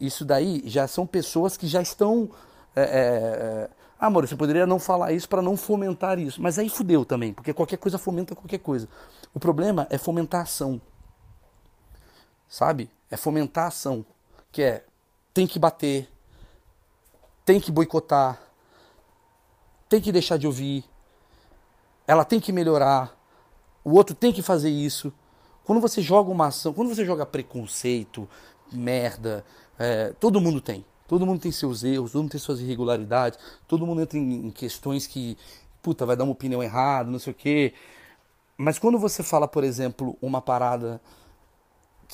Isso daí já são pessoas que já estão. É, é, é ah, amor, você poderia não falar isso para não fomentar isso. Mas aí fudeu também, porque qualquer coisa fomenta qualquer coisa. O problema é fomentar a ação. Sabe? É fomentar a ação. Que é, tem que bater, tem que boicotar, tem que deixar de ouvir, ela tem que melhorar, o outro tem que fazer isso. Quando você joga uma ação, quando você joga preconceito, merda, é, todo mundo tem. Todo mundo tem seus erros, todo mundo tem suas irregularidades, todo mundo entra em, questões que, puta, vai dar uma opinião errada, não sei o quê. Mas quando você fala, por exemplo, uma parada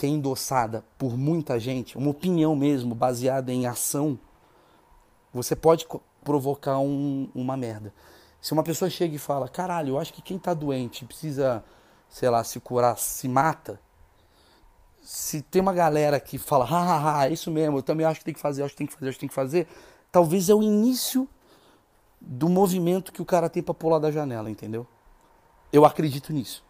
que é endossada por muita gente, uma opinião mesmo, baseada em ação, você pode provocar um, uma merda. Se uma pessoa chega e fala, caralho, eu acho que quem tá doente precisa, sei lá, se curar, se mata. Se tem uma galera que fala, hahaha, é isso mesmo, eu também acho que tem que fazer, acho que tem que fazer, acho que tem que fazer, talvez é o início do movimento que o cara tem pra pular da janela, entendeu? Eu acredito nisso.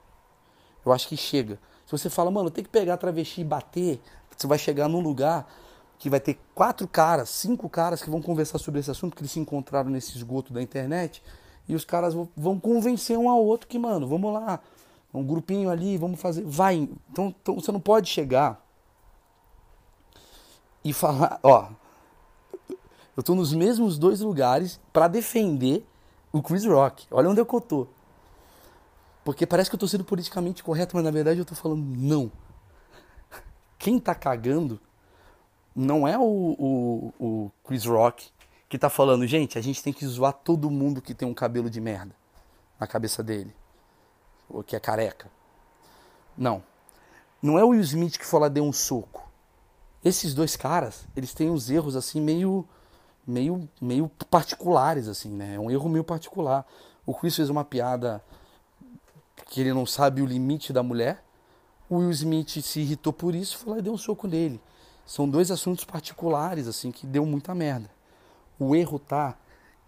Eu acho que chega. Se você fala, mano, tem que pegar travesti e bater, você vai chegar num lugar que vai ter quatro caras, cinco caras que vão conversar sobre esse assunto, que eles se encontraram nesse esgoto da internet, e os caras vão convencer um ao outro que, mano, vamos lá, um grupinho ali, vamos fazer. Vai. Então, então você não pode chegar e falar, ó, eu tô nos mesmos dois lugares para defender o Chris Rock. Olha onde eu tô. Porque parece que eu tô sendo politicamente correto, mas na verdade eu tô falando não. Quem tá cagando não é o, o, o Chris Rock que tá falando, gente, a gente tem que zoar todo mundo que tem um cabelo de merda na cabeça dele. Ou que é careca. Não. Não é o Will Smith que foi lá deu um soco. Esses dois caras, eles têm uns erros assim meio meio meio particulares assim, né? É um erro meio particular. O Chris fez uma piada que ele não sabe o limite da mulher. O Will Smith se irritou por isso, foi lá e deu um soco nele. São dois assuntos particulares, assim, que deu muita merda. O erro tá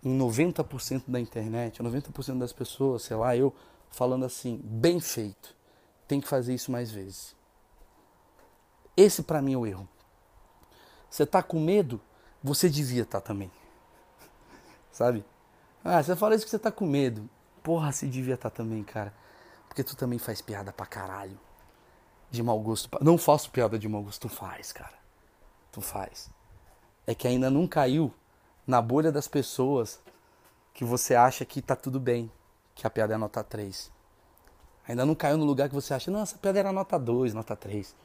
em 90% da internet, 90% das pessoas, sei lá, eu falando assim, bem feito. Tem que fazer isso mais vezes. Esse para mim é o erro. Você tá com medo? Você devia estar tá também. Sabe? Ah, você fala isso que você tá com medo. Porra, você devia estar tá também, cara. Porque tu também faz piada pra caralho. De mau gosto. Não faço piada de mau gosto. Tu faz, cara. Tu faz. É que ainda não caiu na bolha das pessoas que você acha que tá tudo bem. Que a piada é nota 3. Ainda não caiu no lugar que você acha, não, essa piada era nota 2, nota 3.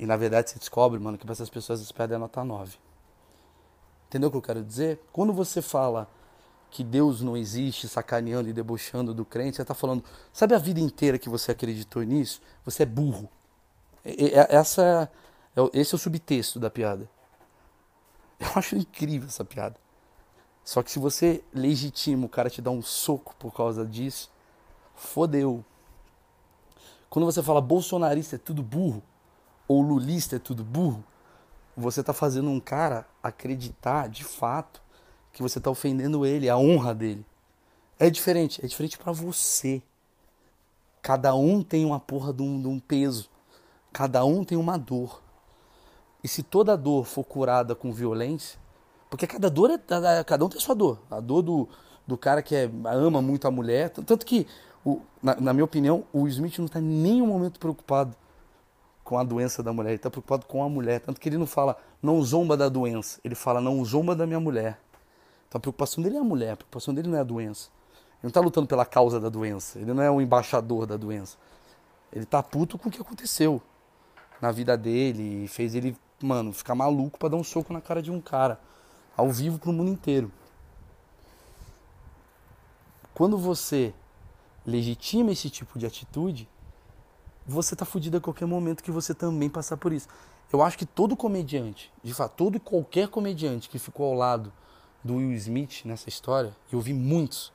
E na verdade você descobre, mano, que para essas pessoas essa piada é nota 9. Entendeu o que eu quero dizer? Quando você fala que Deus não existe, sacaneando e debochando do crente, você está falando, sabe a vida inteira que você acreditou nisso? Você é burro. Essa, é esse é o subtexto da piada. Eu acho incrível essa piada. Só que se você legitima o cara te dar um soco por causa disso, fodeu. Quando você fala bolsonarista é tudo burro, ou lulista é tudo burro, você está fazendo um cara acreditar de fato que você está ofendendo ele, a honra dele. É diferente, é diferente para você. Cada um tem uma porra de um, de um peso. Cada um tem uma dor. E se toda dor for curada com violência, porque cada dor é. Cada um tem sua dor. A dor do, do cara que é, ama muito a mulher. Tanto que, o, na, na minha opinião, o Smith não está em nenhum momento preocupado com a doença da mulher. Ele está preocupado com a mulher. Tanto que ele não fala, não zomba da doença. Ele fala, não zomba da minha mulher. Então a preocupação dele é a mulher, a preocupação dele não é a doença. Ele não tá lutando pela causa da doença, ele não é o embaixador da doença. Ele tá puto com o que aconteceu na vida dele e fez ele, mano, ficar maluco para dar um soco na cara de um cara, ao vivo pro mundo inteiro. Quando você legitima esse tipo de atitude, você tá fudido a qualquer momento que você também passar por isso. Eu acho que todo comediante, de fato, todo e qualquer comediante que ficou ao lado do Will Smith nessa história, eu vi muitos,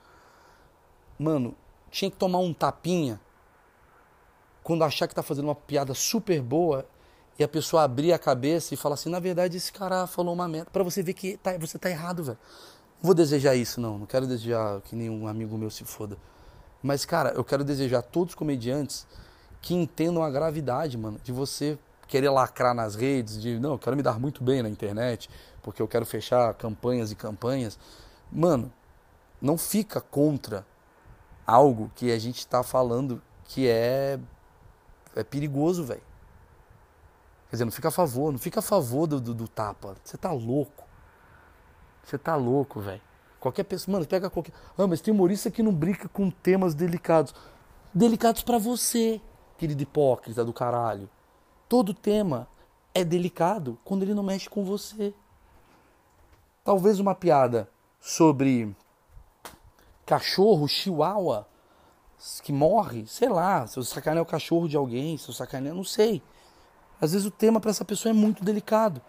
mano, tinha que tomar um tapinha quando achar que tá fazendo uma piada super boa e a pessoa abrir a cabeça e falar assim, na verdade esse cara falou uma merda, para você ver que tá, você tá errado, velho. Vou desejar isso não, não quero desejar que nenhum amigo meu se foda. Mas cara, eu quero desejar a todos os comediantes que entendam a gravidade, mano, de você querer lacrar nas redes, de não, eu quero me dar muito bem na internet, porque eu quero fechar campanhas e campanhas. Mano, não fica contra algo que a gente está falando que é é perigoso, velho. Quer dizer, não fica a favor, não fica a favor do, do, do tapa. Você tá louco. Você tá louco, velho. Qualquer pessoa, mano, pega qualquer. Ah, mas tem humorista que não brinca com temas delicados. Delicados para você, querido hipócrita do caralho. Todo tema é delicado quando ele não mexe com você. Talvez uma piada sobre cachorro chihuahua que morre, sei lá, se eu sacanear o cachorro de alguém, se eu sacanear, não sei. Às vezes o tema para essa pessoa é muito delicado.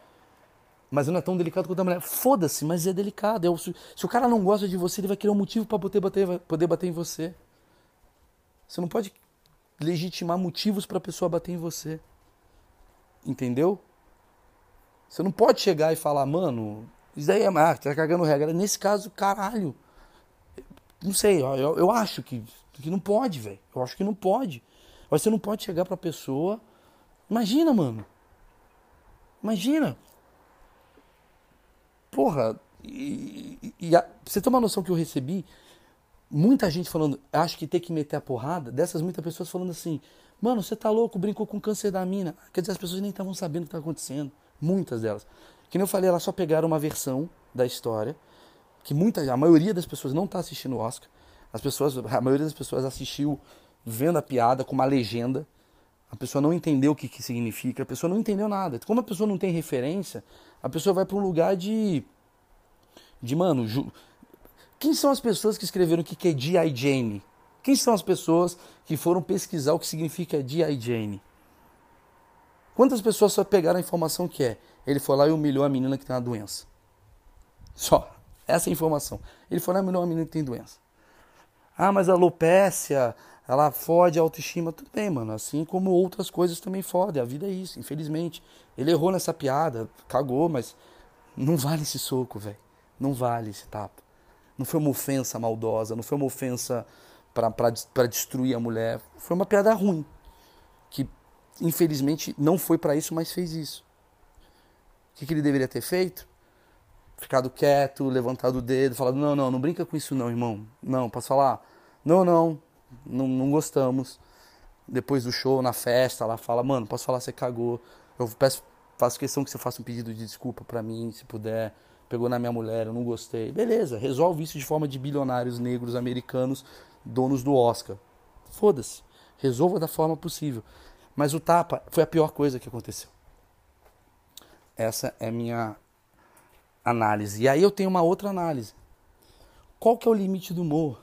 Mas não é tão delicado quanto a mulher. Foda-se, mas é delicado. É se, se, o cara não gosta de você, ele vai querer um motivo para poder bater, poder bater em você. Você não pode legitimar motivos para a pessoa bater em você. Entendeu? Você não pode chegar e falar, mano, isso daí é. Ah, tá cagando regra. Nesse caso, caralho. Não sei, eu, eu acho que que não pode, velho. Eu acho que não pode. Mas você não pode chegar pra pessoa. Imagina, mano. Imagina. Porra, e, e, a, você ter uma noção que eu recebi, muita gente falando, acho que tem que meter a porrada, dessas muitas pessoas falando assim, mano, você tá louco, brincou com câncer da mina. Quer dizer, as pessoas nem estavam sabendo o que tá acontecendo. Muitas delas. Que nem eu falei, elas só pegaram uma versão da história, que muita, a maioria das pessoas não tá assistindo o Oscar. As pessoas, a maioria das pessoas assistiu vendo a piada com uma legenda. A pessoa não entendeu o que, que significa, a pessoa não entendeu nada. Como a pessoa não tem referência, a pessoa vai para um lugar de. de, mano. Ju... Quem são as pessoas que escreveram o que, que é G.I. Jane? Quem são as pessoas que foram pesquisar o que significa G.I. Jane? Quantas pessoas só pegaram a informação que é? Ele foi lá e humilhou a menina que tem uma doença. Só. Essa é a informação. Ele foi lá e humilhou a menina que tem doença. Ah, mas a alopécia, ela fode a autoestima. Tudo bem, mano. Assim como outras coisas também fodem. A vida é isso, infelizmente. Ele errou nessa piada, cagou, mas não vale esse soco, velho. Não vale esse tapa. Não foi uma ofensa maldosa, não foi uma ofensa para destruir a mulher. Foi uma piada ruim. Que infelizmente não foi para isso, mas fez isso. O que, que ele deveria ter feito? ficado quieto, levantado o dedo, falado, não, não, não brinca com isso não, irmão. Não, posso falar? Não, não, não, não gostamos. Depois do show, na festa, ela fala, mano, posso falar, você cagou. Eu peço, faço questão que você faça um pedido de desculpa para mim, se puder. Pegou na minha mulher, eu não gostei. Beleza, resolve isso de forma de bilionários negros americanos, donos do Oscar. Foda-se. Resolva da forma possível. Mas o tapa foi a pior coisa que aconteceu. Essa é minha análise. E aí eu tenho uma outra análise. Qual que é o limite do humor?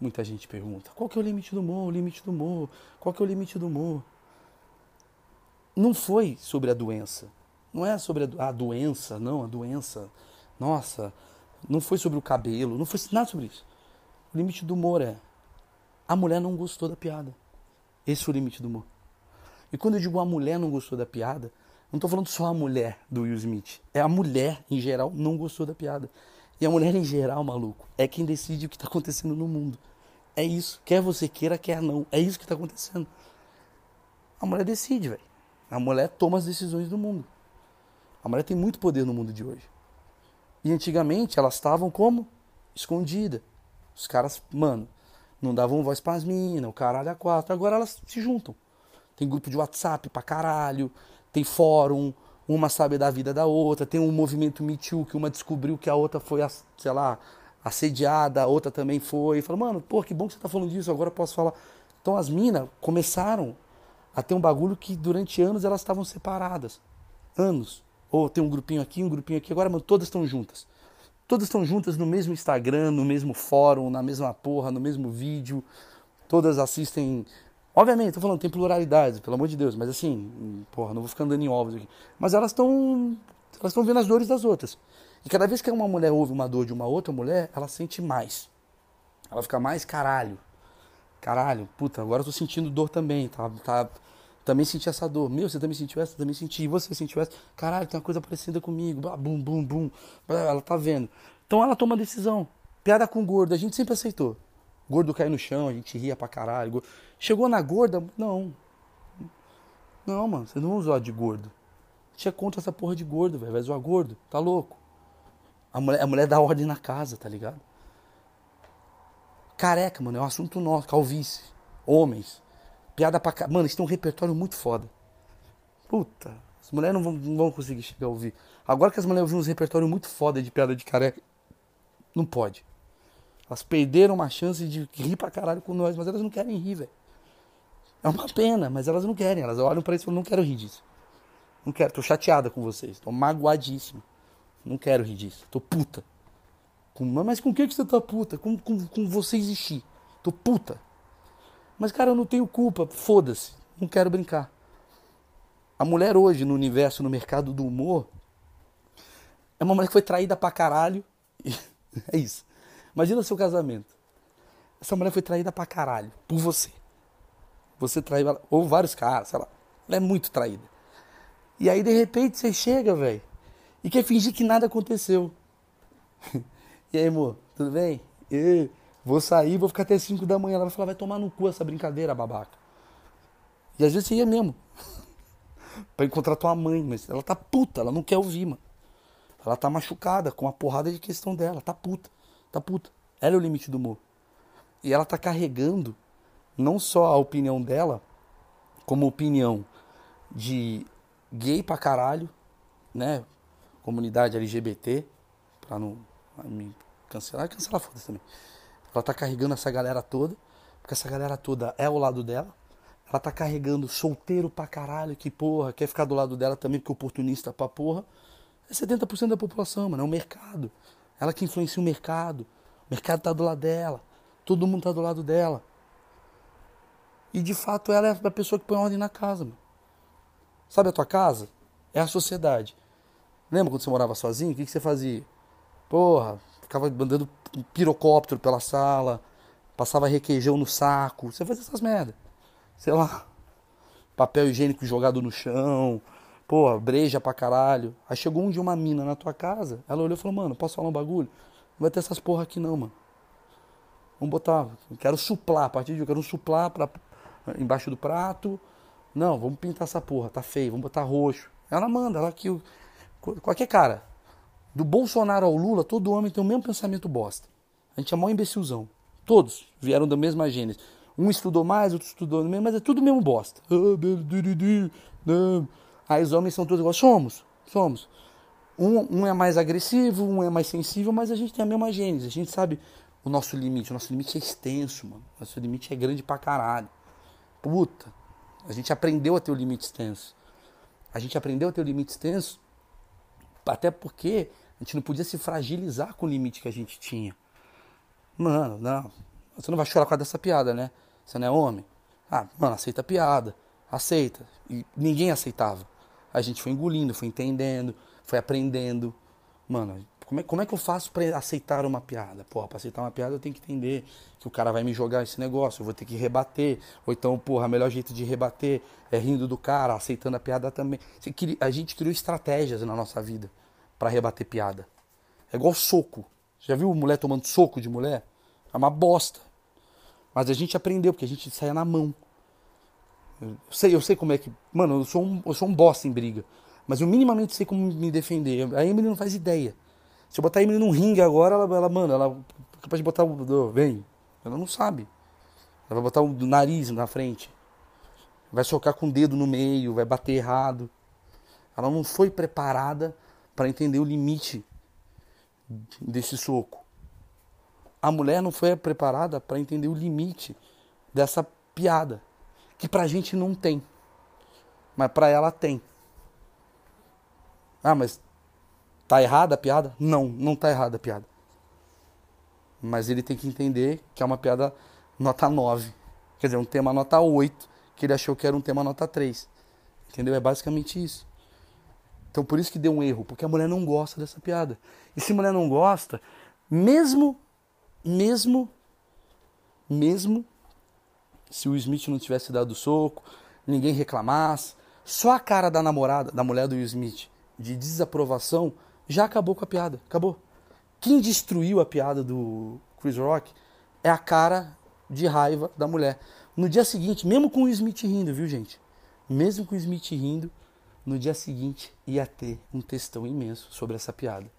Muita gente pergunta. Qual que é o limite do humor? O limite do humor? Qual que é o limite do humor? Não foi sobre a doença. Não é sobre a, a doença, não, a doença. Nossa, não foi sobre o cabelo, não foi nada sobre isso. O limite do humor é a mulher não gostou da piada. Esse foi o limite do humor. E quando eu digo a mulher não gostou da piada, não estou falando só a mulher do Will Smith. É a mulher, em geral, não gostou da piada. E a mulher, em geral, maluco, é quem decide o que está acontecendo no mundo. É isso. Quer você queira, quer não. É isso que está acontecendo. A mulher decide, velho. A mulher toma as decisões do mundo. A mulher tem muito poder no mundo de hoje. E antigamente elas estavam como? Escondida. Os caras, mano, não davam voz para as minas, o caralho a quatro. Agora elas se juntam. Tem grupo de WhatsApp pra caralho tem fórum, uma sabe da vida da outra, tem um movimento Me Too que uma descobriu que a outra foi, sei lá, assediada, a outra também foi. Falou, mano, pô, que bom que você tá falando disso, agora eu posso falar. Então as minas começaram a ter um bagulho que durante anos elas estavam separadas. Anos. Ou tem um grupinho aqui, um grupinho aqui, agora, mano, todas estão juntas. Todas estão juntas no mesmo Instagram, no mesmo fórum, na mesma porra, no mesmo vídeo. Todas assistem Obviamente, tô falando, tem pluralidade, pelo amor de Deus, mas assim, porra, não vou ficar andando em ovos aqui. Mas elas estão elas estão vendo as dores das outras. E cada vez que uma mulher ouve uma dor de uma outra mulher, ela sente mais. Ela fica mais caralho. Caralho, puta, agora eu tô sentindo dor também, tá? tá também senti essa dor. Meu, você também sentiu essa? Também senti. Você sentiu essa? Caralho, tem uma coisa parecida comigo. Bum, bum, bum. Ela tá vendo. Então ela toma decisão. Piada com gordo, a gente sempre aceitou. Gordo cai no chão, a gente ria pra caralho. Chegou na gorda, não. Não, mano, você não usou de gordo. Tinha contra essa porra de gordo, velho. Vai zoar gordo, tá louco. A mulher, a mulher dá ordem na casa, tá ligado? Careca, mano, é um assunto nosso. Calvície. Homens. Piada pra Mano, isso tem um repertório muito foda. Puta, as mulheres não vão, não vão conseguir chegar a ouvir. Agora que as mulheres ouvem uns repertórios muito foda de piada de careca, não pode. Elas perderam uma chance de rir pra caralho com nós, mas elas não querem rir, velho. É uma pena, mas elas não querem. Elas olham para isso e falam, não quero rir disso. Não quero, tô chateada com vocês. Tô magoadíssimo. Não quero rir disso. Tô puta. Com, mas com o que, você tá puta? Com, com, com você existir. Tô puta. Mas, cara, eu não tenho culpa. Foda-se. Não quero brincar. A mulher hoje, no universo, no mercado do humor, é uma mulher que foi traída pra caralho. é isso. Imagina o seu casamento. Essa mulher foi traída pra caralho. Por você. Você traiu ela. Ou vários caras, sei lá. Ela é muito traída. E aí, de repente, você chega, velho. E quer fingir que nada aconteceu. e aí, amor, tudo bem? Eu vou sair, vou ficar até 5 da manhã. Ela vai falar, vai tomar no cu essa brincadeira, babaca. E às vezes você ia mesmo. pra encontrar tua mãe, mas ela tá puta, ela não quer ouvir, mano. Ela tá machucada com a porrada de questão dela, tá puta, tá puta. Ela é o limite do humor. E ela tá carregando não só a opinião dela, como opinião de gay pra caralho, né? Comunidade LGBT, pra não me cancelar, cancelar foda também. Ela tá carregando essa galera toda, porque essa galera toda é ao lado dela. Ela tá carregando solteiro pra caralho, que porra, quer ficar do lado dela também, porque oportunista pra porra. É 70% da população, mano, é o mercado. Ela que influencia o mercado. O mercado tá do lado dela. Todo mundo tá do lado dela. E de fato ela é a pessoa que põe ordem na casa. Mano. Sabe a tua casa? É a sociedade. Lembra quando você morava sozinho? O que, que você fazia? Porra, ficava andando um pirocóptero pela sala, passava requeijão no saco. Você fazia essas merda. Sei lá. Papel higiênico jogado no chão. Porra, breja pra caralho. Aí chegou um de uma mina na tua casa. Ela olhou e falou: Mano, posso falar um bagulho? Não vai ter essas porra aqui não, mano. Vamos botar. Quero suplar. A partir de hoje, quero suplar pra embaixo do prato. Não, vamos pintar essa porra, tá feio, vamos botar roxo. Ela manda, ela que qualquer cara. Do Bolsonaro ao Lula, todo homem tem o mesmo pensamento bosta. A gente é mó imbecilzão. Todos vieram da mesma gênese. Um estudou mais, outro estudou menos, mas é tudo mesmo bosta. Aí os homens são todos iguais. Somos, somos. Um, um é mais agressivo, um é mais sensível, mas a gente tem a mesma gênese. A gente sabe o nosso limite. O nosso limite é extenso, mano. Nosso limite é grande pra caralho. Puta, a gente aprendeu a ter o limite extenso. A gente aprendeu a ter o limite extenso até porque a gente não podia se fragilizar com o limite que a gente tinha. Mano, não. Você não vai chorar com dessa piada, né? Você não é homem? Ah, mano, aceita a piada. Aceita. E ninguém aceitava. A gente foi engolindo, foi entendendo, foi aprendendo. Mano, como é, como é que eu faço para aceitar uma piada? Porra, pra aceitar uma piada eu tenho que entender que o cara vai me jogar esse negócio, eu vou ter que rebater. Ou então, porra, o melhor jeito de rebater é rindo do cara, aceitando a piada também. A gente criou estratégias na nossa vida para rebater piada. É igual soco. Já viu mulher tomando soco de mulher? É uma bosta. Mas a gente aprendeu, porque a gente saia na mão. Eu sei, eu sei como é que. Mano, eu sou um, eu sou um bosta em briga. Mas eu minimamente sei como me defender. A Emily não faz ideia. Se eu botar a Emily num ringue agora, ela, ela mano, ela é capaz de botar o. Vem. Ela não sabe. Ela vai botar o nariz na frente. Vai socar com o dedo no meio, vai bater errado. Ela não foi preparada para entender o limite desse soco. A mulher não foi preparada para entender o limite dessa piada, que pra gente não tem, mas pra ela tem. Ah, mas tá errada a piada? Não, não tá errada a piada. Mas ele tem que entender que é uma piada nota 9. Quer dizer, um tema nota 8, que ele achou que era um tema nota 3. Entendeu? É basicamente isso. Então por isso que deu um erro, porque a mulher não gosta dessa piada. E se a mulher não gosta, mesmo, mesmo, mesmo se o Smith não tivesse dado soco, ninguém reclamasse, só a cara da namorada, da mulher do Will Smith, de desaprovação, já acabou com a piada. Acabou. Quem destruiu a piada do Chris Rock é a cara de raiva da mulher. No dia seguinte, mesmo com o Smith rindo, viu, gente? Mesmo com o Smith rindo, no dia seguinte ia ter um textão imenso sobre essa piada.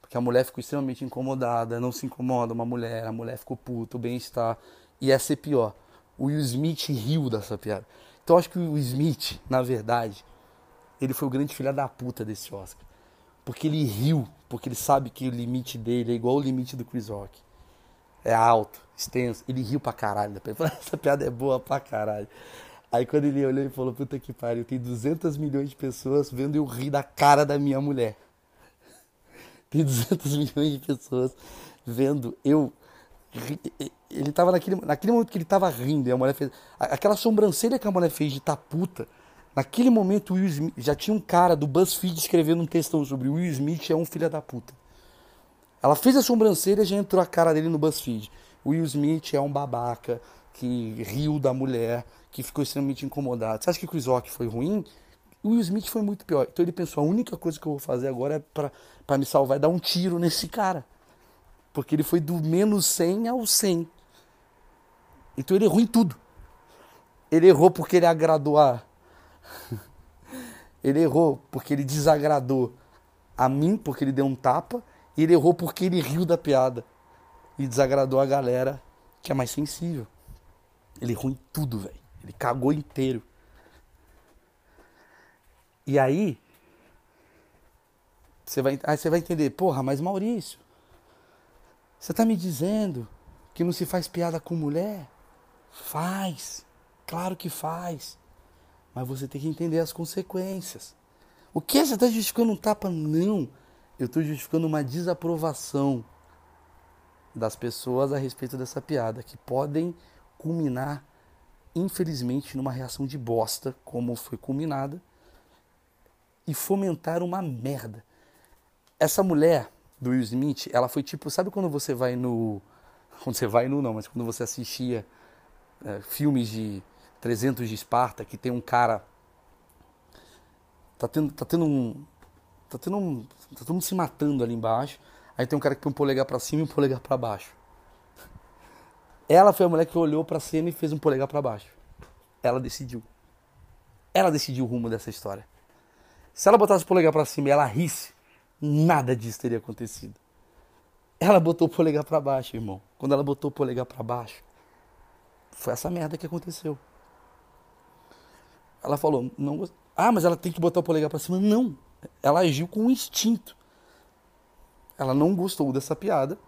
Porque a mulher ficou extremamente incomodada, não se incomoda uma mulher, a mulher ficou puta, o bem-estar. Ia ser pior. O Will Smith riu dessa piada. Então acho que o Smith, na verdade, ele foi o grande filho da puta desse Oscar. Porque ele riu, porque ele sabe que o limite dele é igual o limite do Chris Rock. É alto, extenso. Ele riu pra caralho. Essa piada é boa pra caralho. Aí quando ele olhou e falou, puta que pariu, tem 200 milhões de pessoas vendo eu rir da cara da minha mulher. Tem 200 milhões de pessoas vendo eu ele tava naquele, naquele momento que ele tava rindo e a mulher fez aquela sobrancelha que a mulher fez de tá puta naquele momento Will Smith, já tinha um cara do BuzzFeed escrevendo um textão sobre Will Smith é um filho da puta ela fez a sobrancelha e já entrou a cara dele no BuzzFeed Will Smith é um babaca que riu da mulher que ficou extremamente incomodado. Você acha que o Chris Rock foi ruim? O Will Smith foi muito pior. Então ele pensou: a única coisa que eu vou fazer agora é para me salvar é dar um tiro nesse cara. Porque ele foi do menos 100 ao 100. Então ele errou em tudo. Ele errou porque ele agradou a. ele errou porque ele desagradou a mim, porque ele deu um tapa. E ele errou porque ele riu da piada. E desagradou a galera que é mais sensível. Ele errou em tudo, velho. Ele cagou inteiro. E aí, você vai, aí você vai entender, porra, mas Maurício, você tá me dizendo que não se faz piada com mulher? Faz, claro que faz. Mas você tem que entender as consequências. O que? Você está justificando um tapa? Não. Eu estou justificando uma desaprovação das pessoas a respeito dessa piada, que podem culminar infelizmente, numa reação de bosta, como foi culminada, e fomentar uma merda. Essa mulher do Will Smith, ela foi tipo, sabe quando você vai no. Quando você vai no não, mas quando você assistia é, filmes de 300 de Esparta, que tem um cara. Tá tendo, tá tendo um. Tá tendo um. Tá todo mundo se matando ali embaixo. Aí tem um cara que põe um polegar para cima e um polegar para baixo. Ela foi a mulher que olhou para cima e fez um polegar para baixo. Ela decidiu. Ela decidiu o rumo dessa história. Se ela botasse o polegar para cima e ela risse, nada disso teria acontecido. Ela botou o polegar para baixo, irmão. Quando ela botou o polegar para baixo, foi essa merda que aconteceu. Ela falou, não, ah, mas ela tem que botar o polegar para cima. Não, ela agiu com instinto. Ela não gostou dessa piada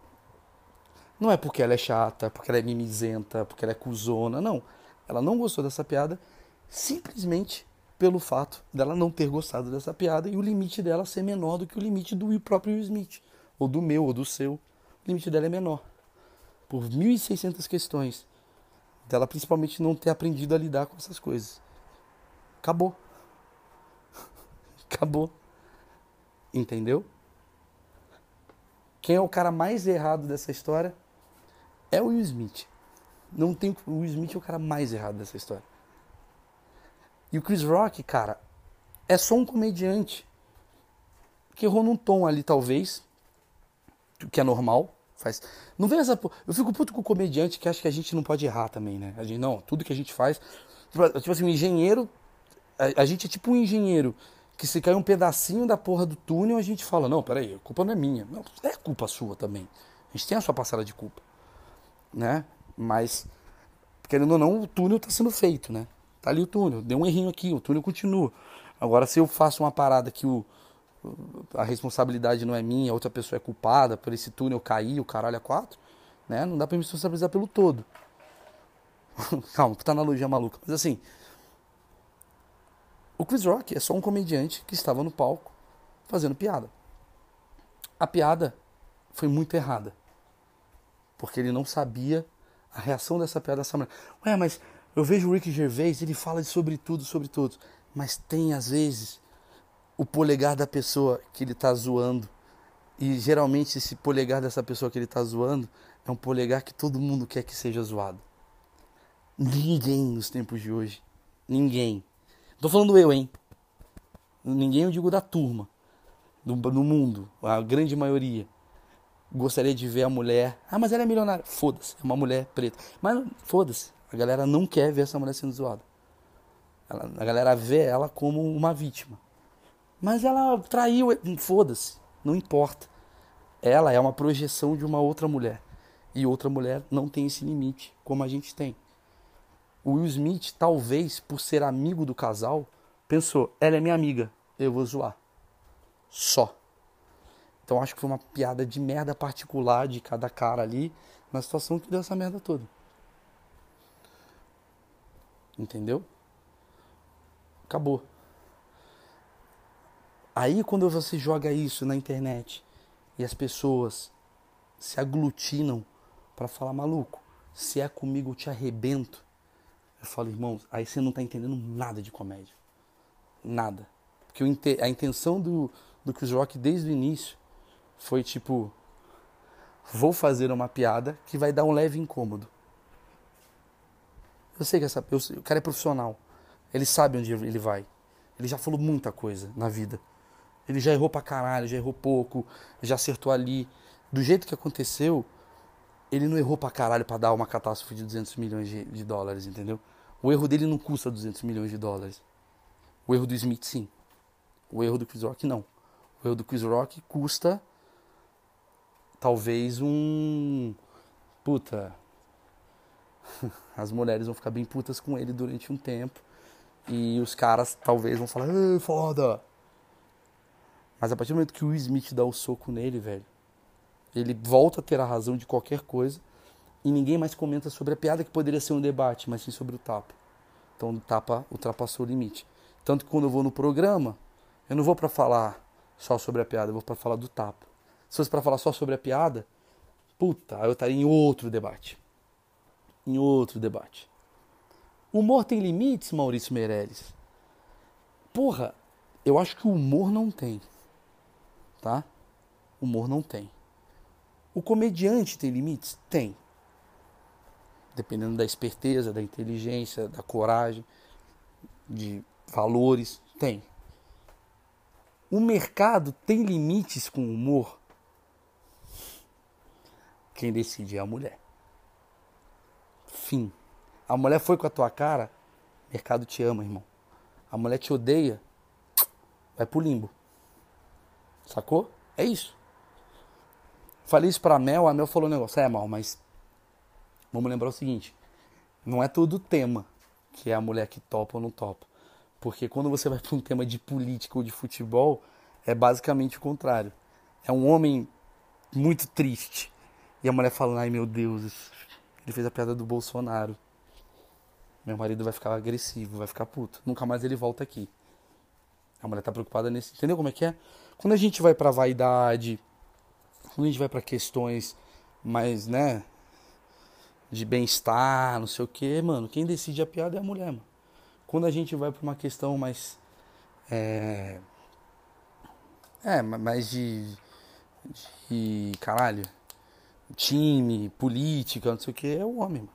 não é porque ela é chata, porque ela é mimizenta, porque ela é cuzona, não. Ela não gostou dessa piada simplesmente pelo fato dela não ter gostado dessa piada e o limite dela ser menor do que o limite do próprio Will Smith, ou do meu, ou do seu. O limite dela é menor. Por 1.600 questões. Dela principalmente não ter aprendido a lidar com essas coisas. Acabou. Acabou. Entendeu? Quem é o cara mais errado dessa história? é o Will Smith. Não tem, o Will Smith é o cara mais errado dessa história. E o Chris Rock, cara, é só um comediante que errou num tom ali, talvez, que é normal. Faz... Não vem essa. Eu fico puto com o comediante que acha que a gente não pode errar também, né? A gente, não, tudo que a gente faz. Tipo assim, um engenheiro. A, a gente é tipo um engenheiro que se cai um pedacinho da porra do túnel, a gente fala: não, peraí, a culpa não é minha. Não, é culpa sua também. A gente tem a sua parcela de culpa né? Mas, querendo ou não, o túnel está sendo feito, né? Tá ali o túnel, deu um errinho aqui, o túnel continua. Agora, se eu faço uma parada que o, a responsabilidade não é minha, outra pessoa é culpada por esse túnel cair, o caralho é quatro, né? Não dá pra me responsabilizar pelo todo. Calma, puta analogia maluca. Mas assim, o Chris Rock é só um comediante que estava no palco fazendo piada. A piada foi muito errada. Porque ele não sabia a reação dessa piada dessa mulher. Ué, mas eu vejo o Rick Gervais, ele fala sobre tudo, sobre tudo. Mas tem, às vezes, o polegar da pessoa que ele está zoando. E geralmente esse polegar dessa pessoa que ele está zoando é um polegar que todo mundo quer que seja zoado. Ninguém nos tempos de hoje. Ninguém. Tô falando eu, hein? Ninguém eu digo da turma. Do, do mundo. A grande maioria. Gostaria de ver a mulher. Ah, mas ela é milionária. Foda-se. É uma mulher preta. Mas foda-se. A galera não quer ver essa mulher sendo zoada. Ela, a galera vê ela como uma vítima. Mas ela traiu. Foda-se. Não importa. Ela é uma projeção de uma outra mulher. E outra mulher não tem esse limite, como a gente tem. O Will Smith, talvez por ser amigo do casal, pensou: ela é minha amiga, eu vou zoar. Só. Então acho que foi uma piada de merda particular de cada cara ali, na situação que deu essa merda toda. Entendeu? Acabou. Aí quando você joga isso na internet e as pessoas se aglutinam para falar maluco, se é comigo eu te arrebento. Eu falo, irmãos, aí você não está entendendo nada de comédia. Nada. Porque a intenção do, do Chris Rock desde o início foi tipo: vou fazer uma piada que vai dar um leve incômodo. Eu sei que essa, eu, o cara é profissional. Ele sabe onde ele vai. Ele já falou muita coisa na vida. Ele já errou pra caralho, já errou pouco, já acertou ali. Do jeito que aconteceu, ele não errou pra caralho pra dar uma catástrofe de 200 milhões de, de dólares, entendeu? O erro dele não custa 200 milhões de dólares. O erro do Smith, sim. O erro do Chris Rock, não. O erro do Chris Rock custa talvez um. Puta. As mulheres vão ficar bem putas com ele durante um tempo. E os caras talvez vão falar, Ei, foda. Mas a partir do momento que o Smith dá o soco nele, velho, ele volta a ter a razão de qualquer coisa e ninguém mais comenta sobre a piada que poderia ser um debate, mas sim sobre o tapa. Então o tapa ultrapassou o limite. Tanto que quando eu vou no programa, eu não vou para falar só sobre a piada, eu vou para falar do tapa. Se fosse para falar só sobre a piada, puta, eu estaria em outro debate. Em outro debate. O humor tem limites, Maurício Meirelles? Porra, eu acho que o humor não tem. Tá? O humor não tem. O comediante tem limites? Tem dependendo da esperteza, da inteligência, da coragem, de valores, tem. O mercado tem limites com o humor? Quem decide é a mulher. Fim. A mulher foi com a tua cara, mercado te ama, irmão. A mulher te odeia, vai pro limbo. Sacou? É isso. Falei isso pra Mel, a Mel falou um negócio, é mal, mas Vamos lembrar o seguinte: não é todo tema que é a mulher que topa ou não topa. Porque quando você vai para um tema de política ou de futebol, é basicamente o contrário. É um homem muito triste. E a mulher falando, ai meu Deus, ele fez a piada do Bolsonaro. Meu marido vai ficar agressivo, vai ficar puto. Nunca mais ele volta aqui. A mulher tá preocupada nesse. Entendeu como é que é? Quando a gente vai pra vaidade, quando a gente vai para questões mais, né, de bem-estar, não sei o que, mano, quem decide a piada é a mulher, mano. Quando a gente vai pra uma questão mais. É. É, mais de. de. caralho. Time, política, não sei o que, é o homem, mano.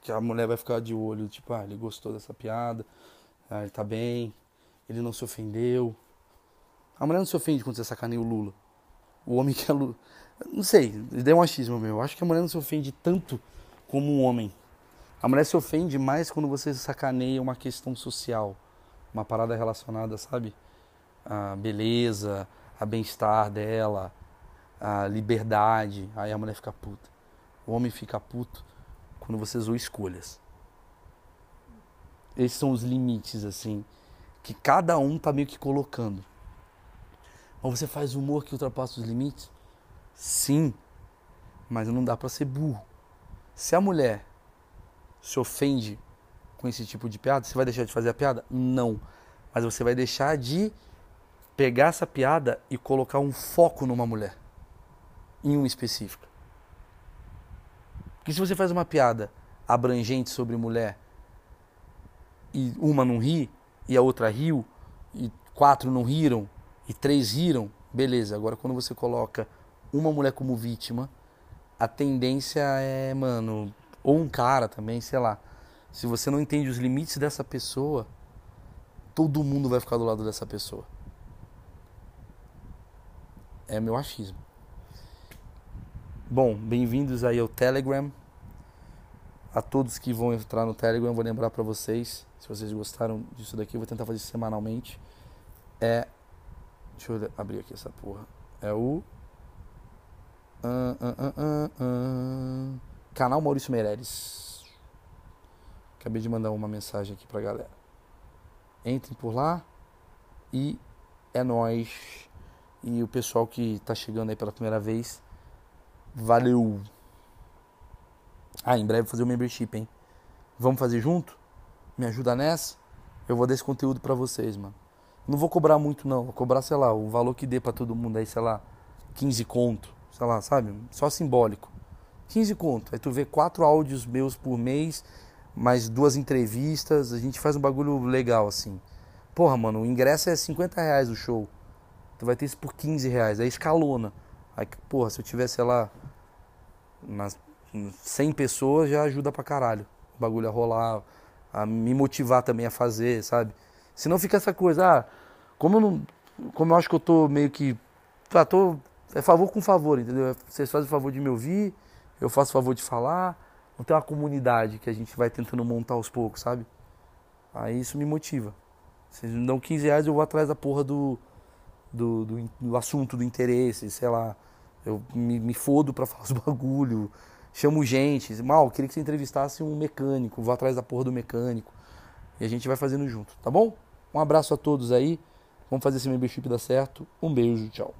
Que a mulher vai ficar de olho, tipo, ah, ele gostou dessa piada, ah, ele tá bem, ele não se ofendeu. A mulher não se ofende quando você sacaneia o Lula. O homem que é Lula. Não sei, deu um achismo meu. Eu acho que a mulher não se ofende tanto como um homem. A mulher se ofende mais quando você sacaneia uma questão social, uma parada relacionada, sabe? A beleza, a bem-estar dela, a liberdade. Aí a mulher fica puta. O homem fica puto quando você zoa escolhas. Esses são os limites, assim, que cada um tá meio que colocando. Mas você faz humor que ultrapassa os limites? Sim, mas não dá para ser burro. Se a mulher se ofende com esse tipo de piada, você vai deixar de fazer a piada? Não. Mas você vai deixar de pegar essa piada e colocar um foco numa mulher, em uma específica. Porque se você faz uma piada abrangente sobre mulher e uma não ri e a outra riu e quatro não riram e três riram, beleza. Agora quando você coloca uma mulher como vítima, a tendência é, mano, ou um cara também, sei lá. Se você não entende os limites dessa pessoa, todo mundo vai ficar do lado dessa pessoa. É meu achismo. Bom, bem-vindos aí ao Telegram. A todos que vão entrar no Telegram, vou lembrar para vocês, se vocês gostaram disso daqui, eu vou tentar fazer semanalmente. É Deixa eu abrir aqui essa porra. É o Canal Maurício Meirelles. Acabei de mandar uma mensagem aqui pra galera. Entrem por lá e é nós E o pessoal que tá chegando aí pela primeira vez, valeu. Ah, em breve vou fazer o membership, hein? Vamos fazer junto? Me ajuda nessa? Eu vou dar esse conteúdo para vocês, mano. Não vou cobrar muito não, vou cobrar, sei lá, o valor que dê para todo mundo aí, sei lá, 15 conto sei lá, sabe? Só simbólico. 15 conto. Aí tu vê quatro áudios meus por mês, mais duas entrevistas, a gente faz um bagulho legal, assim. Porra, mano, o ingresso é 50 reais o show. Tu vai ter isso por 15 reais. Aí escalona. Aí, porra, se eu tivesse, sei lá, nas 100 pessoas, já ajuda pra caralho. O bagulho a rolar, a me motivar também a fazer, sabe? Senão fica essa coisa, ah, como eu não. Como eu acho que eu tô meio que. Ah, tô é favor com favor, entendeu? Vocês fazem o favor de me ouvir, eu faço o favor de falar. Não tem uma comunidade que a gente vai tentando montar aos poucos, sabe? Aí isso me motiva. Vocês me dão 15 reais, eu vou atrás da porra do, do, do, do assunto, do interesse, sei lá. Eu me, me fodo pra falar os bagulho, chamo gente. Mal, queria que você entrevistasse um mecânico, vou atrás da porra do mecânico. E a gente vai fazendo junto, tá bom? Um abraço a todos aí. Vamos fazer esse membership dar certo. Um beijo, tchau.